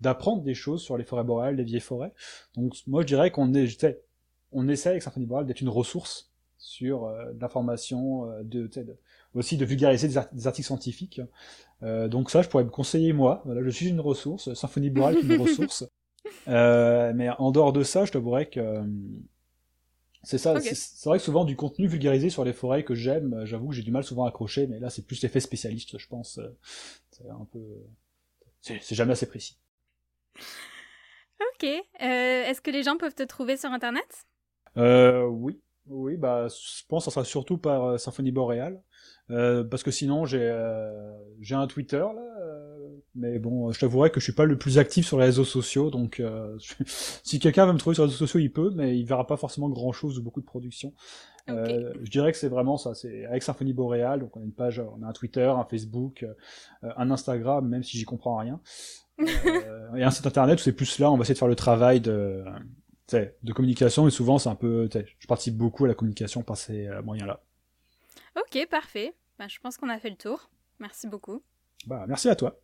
d'apprendre des choses sur les forêts boréales, les vieilles forêts. Donc moi je dirais qu'on est, on essaie avec Symphonie Boréale d'être une ressource sur euh, l'information, de, de, aussi de vulgariser des, articles scientifiques. Euh, donc ça, je pourrais me conseiller moi. Voilà, je suis une ressource. Symphonie Boréale est une ressource. Euh, mais en dehors de ça, je t'avouerais que euh, c'est ça. C'est vrai que souvent du contenu vulgarisé sur les forêts que j'aime, j'avoue que j'ai du mal souvent à accrocher. Mais là, c'est plus l'effet spécialiste, je pense. C'est un peu, c'est jamais assez précis. Ok. Est-ce que les gens peuvent te trouver sur Internet? Oui. Oui, bah, je pense que ça sera surtout par Symphonie Boréale. Euh, parce que sinon j'ai euh, j'ai un Twitter là, euh, mais bon, je t'avouerai que je suis pas le plus actif sur les réseaux sociaux, donc si quelqu'un veut me trouver sur les réseaux sociaux, il peut, mais il verra pas forcément grand chose ou beaucoup de production. je dirais que c'est vraiment ça, c'est avec Symphonie Boréale, donc on a une page, on a un Twitter, un Facebook, un Instagram, même si j'y comprends rien, et un site internet où c'est plus là, on va essayer de faire le travail de de communication et souvent c'est un peu je participe beaucoup à la communication par ces moyens là Ok, parfait. Bah, je pense qu'on a fait le tour. Merci beaucoup. Bah, merci à toi.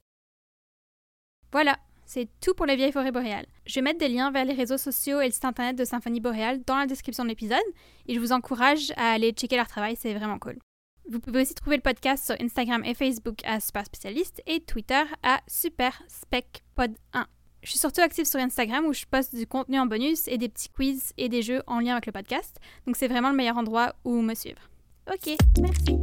Voilà, c'est tout pour les vieilles forêts boréales. Je vais mettre des liens vers les réseaux sociaux et le site internet de Symphonie Boréale dans la description de l'épisode et je vous encourage à aller checker leur travail, c'est vraiment cool. Vous pouvez aussi trouver le podcast sur Instagram et Facebook à Super Spécialiste et Twitter à Super Spec Pod 1. Je suis surtout active sur Instagram où je poste du contenu en bonus et des petits quiz et des jeux en lien avec le podcast, donc c'est vraiment le meilleur endroit où me suivre. Ok, merci.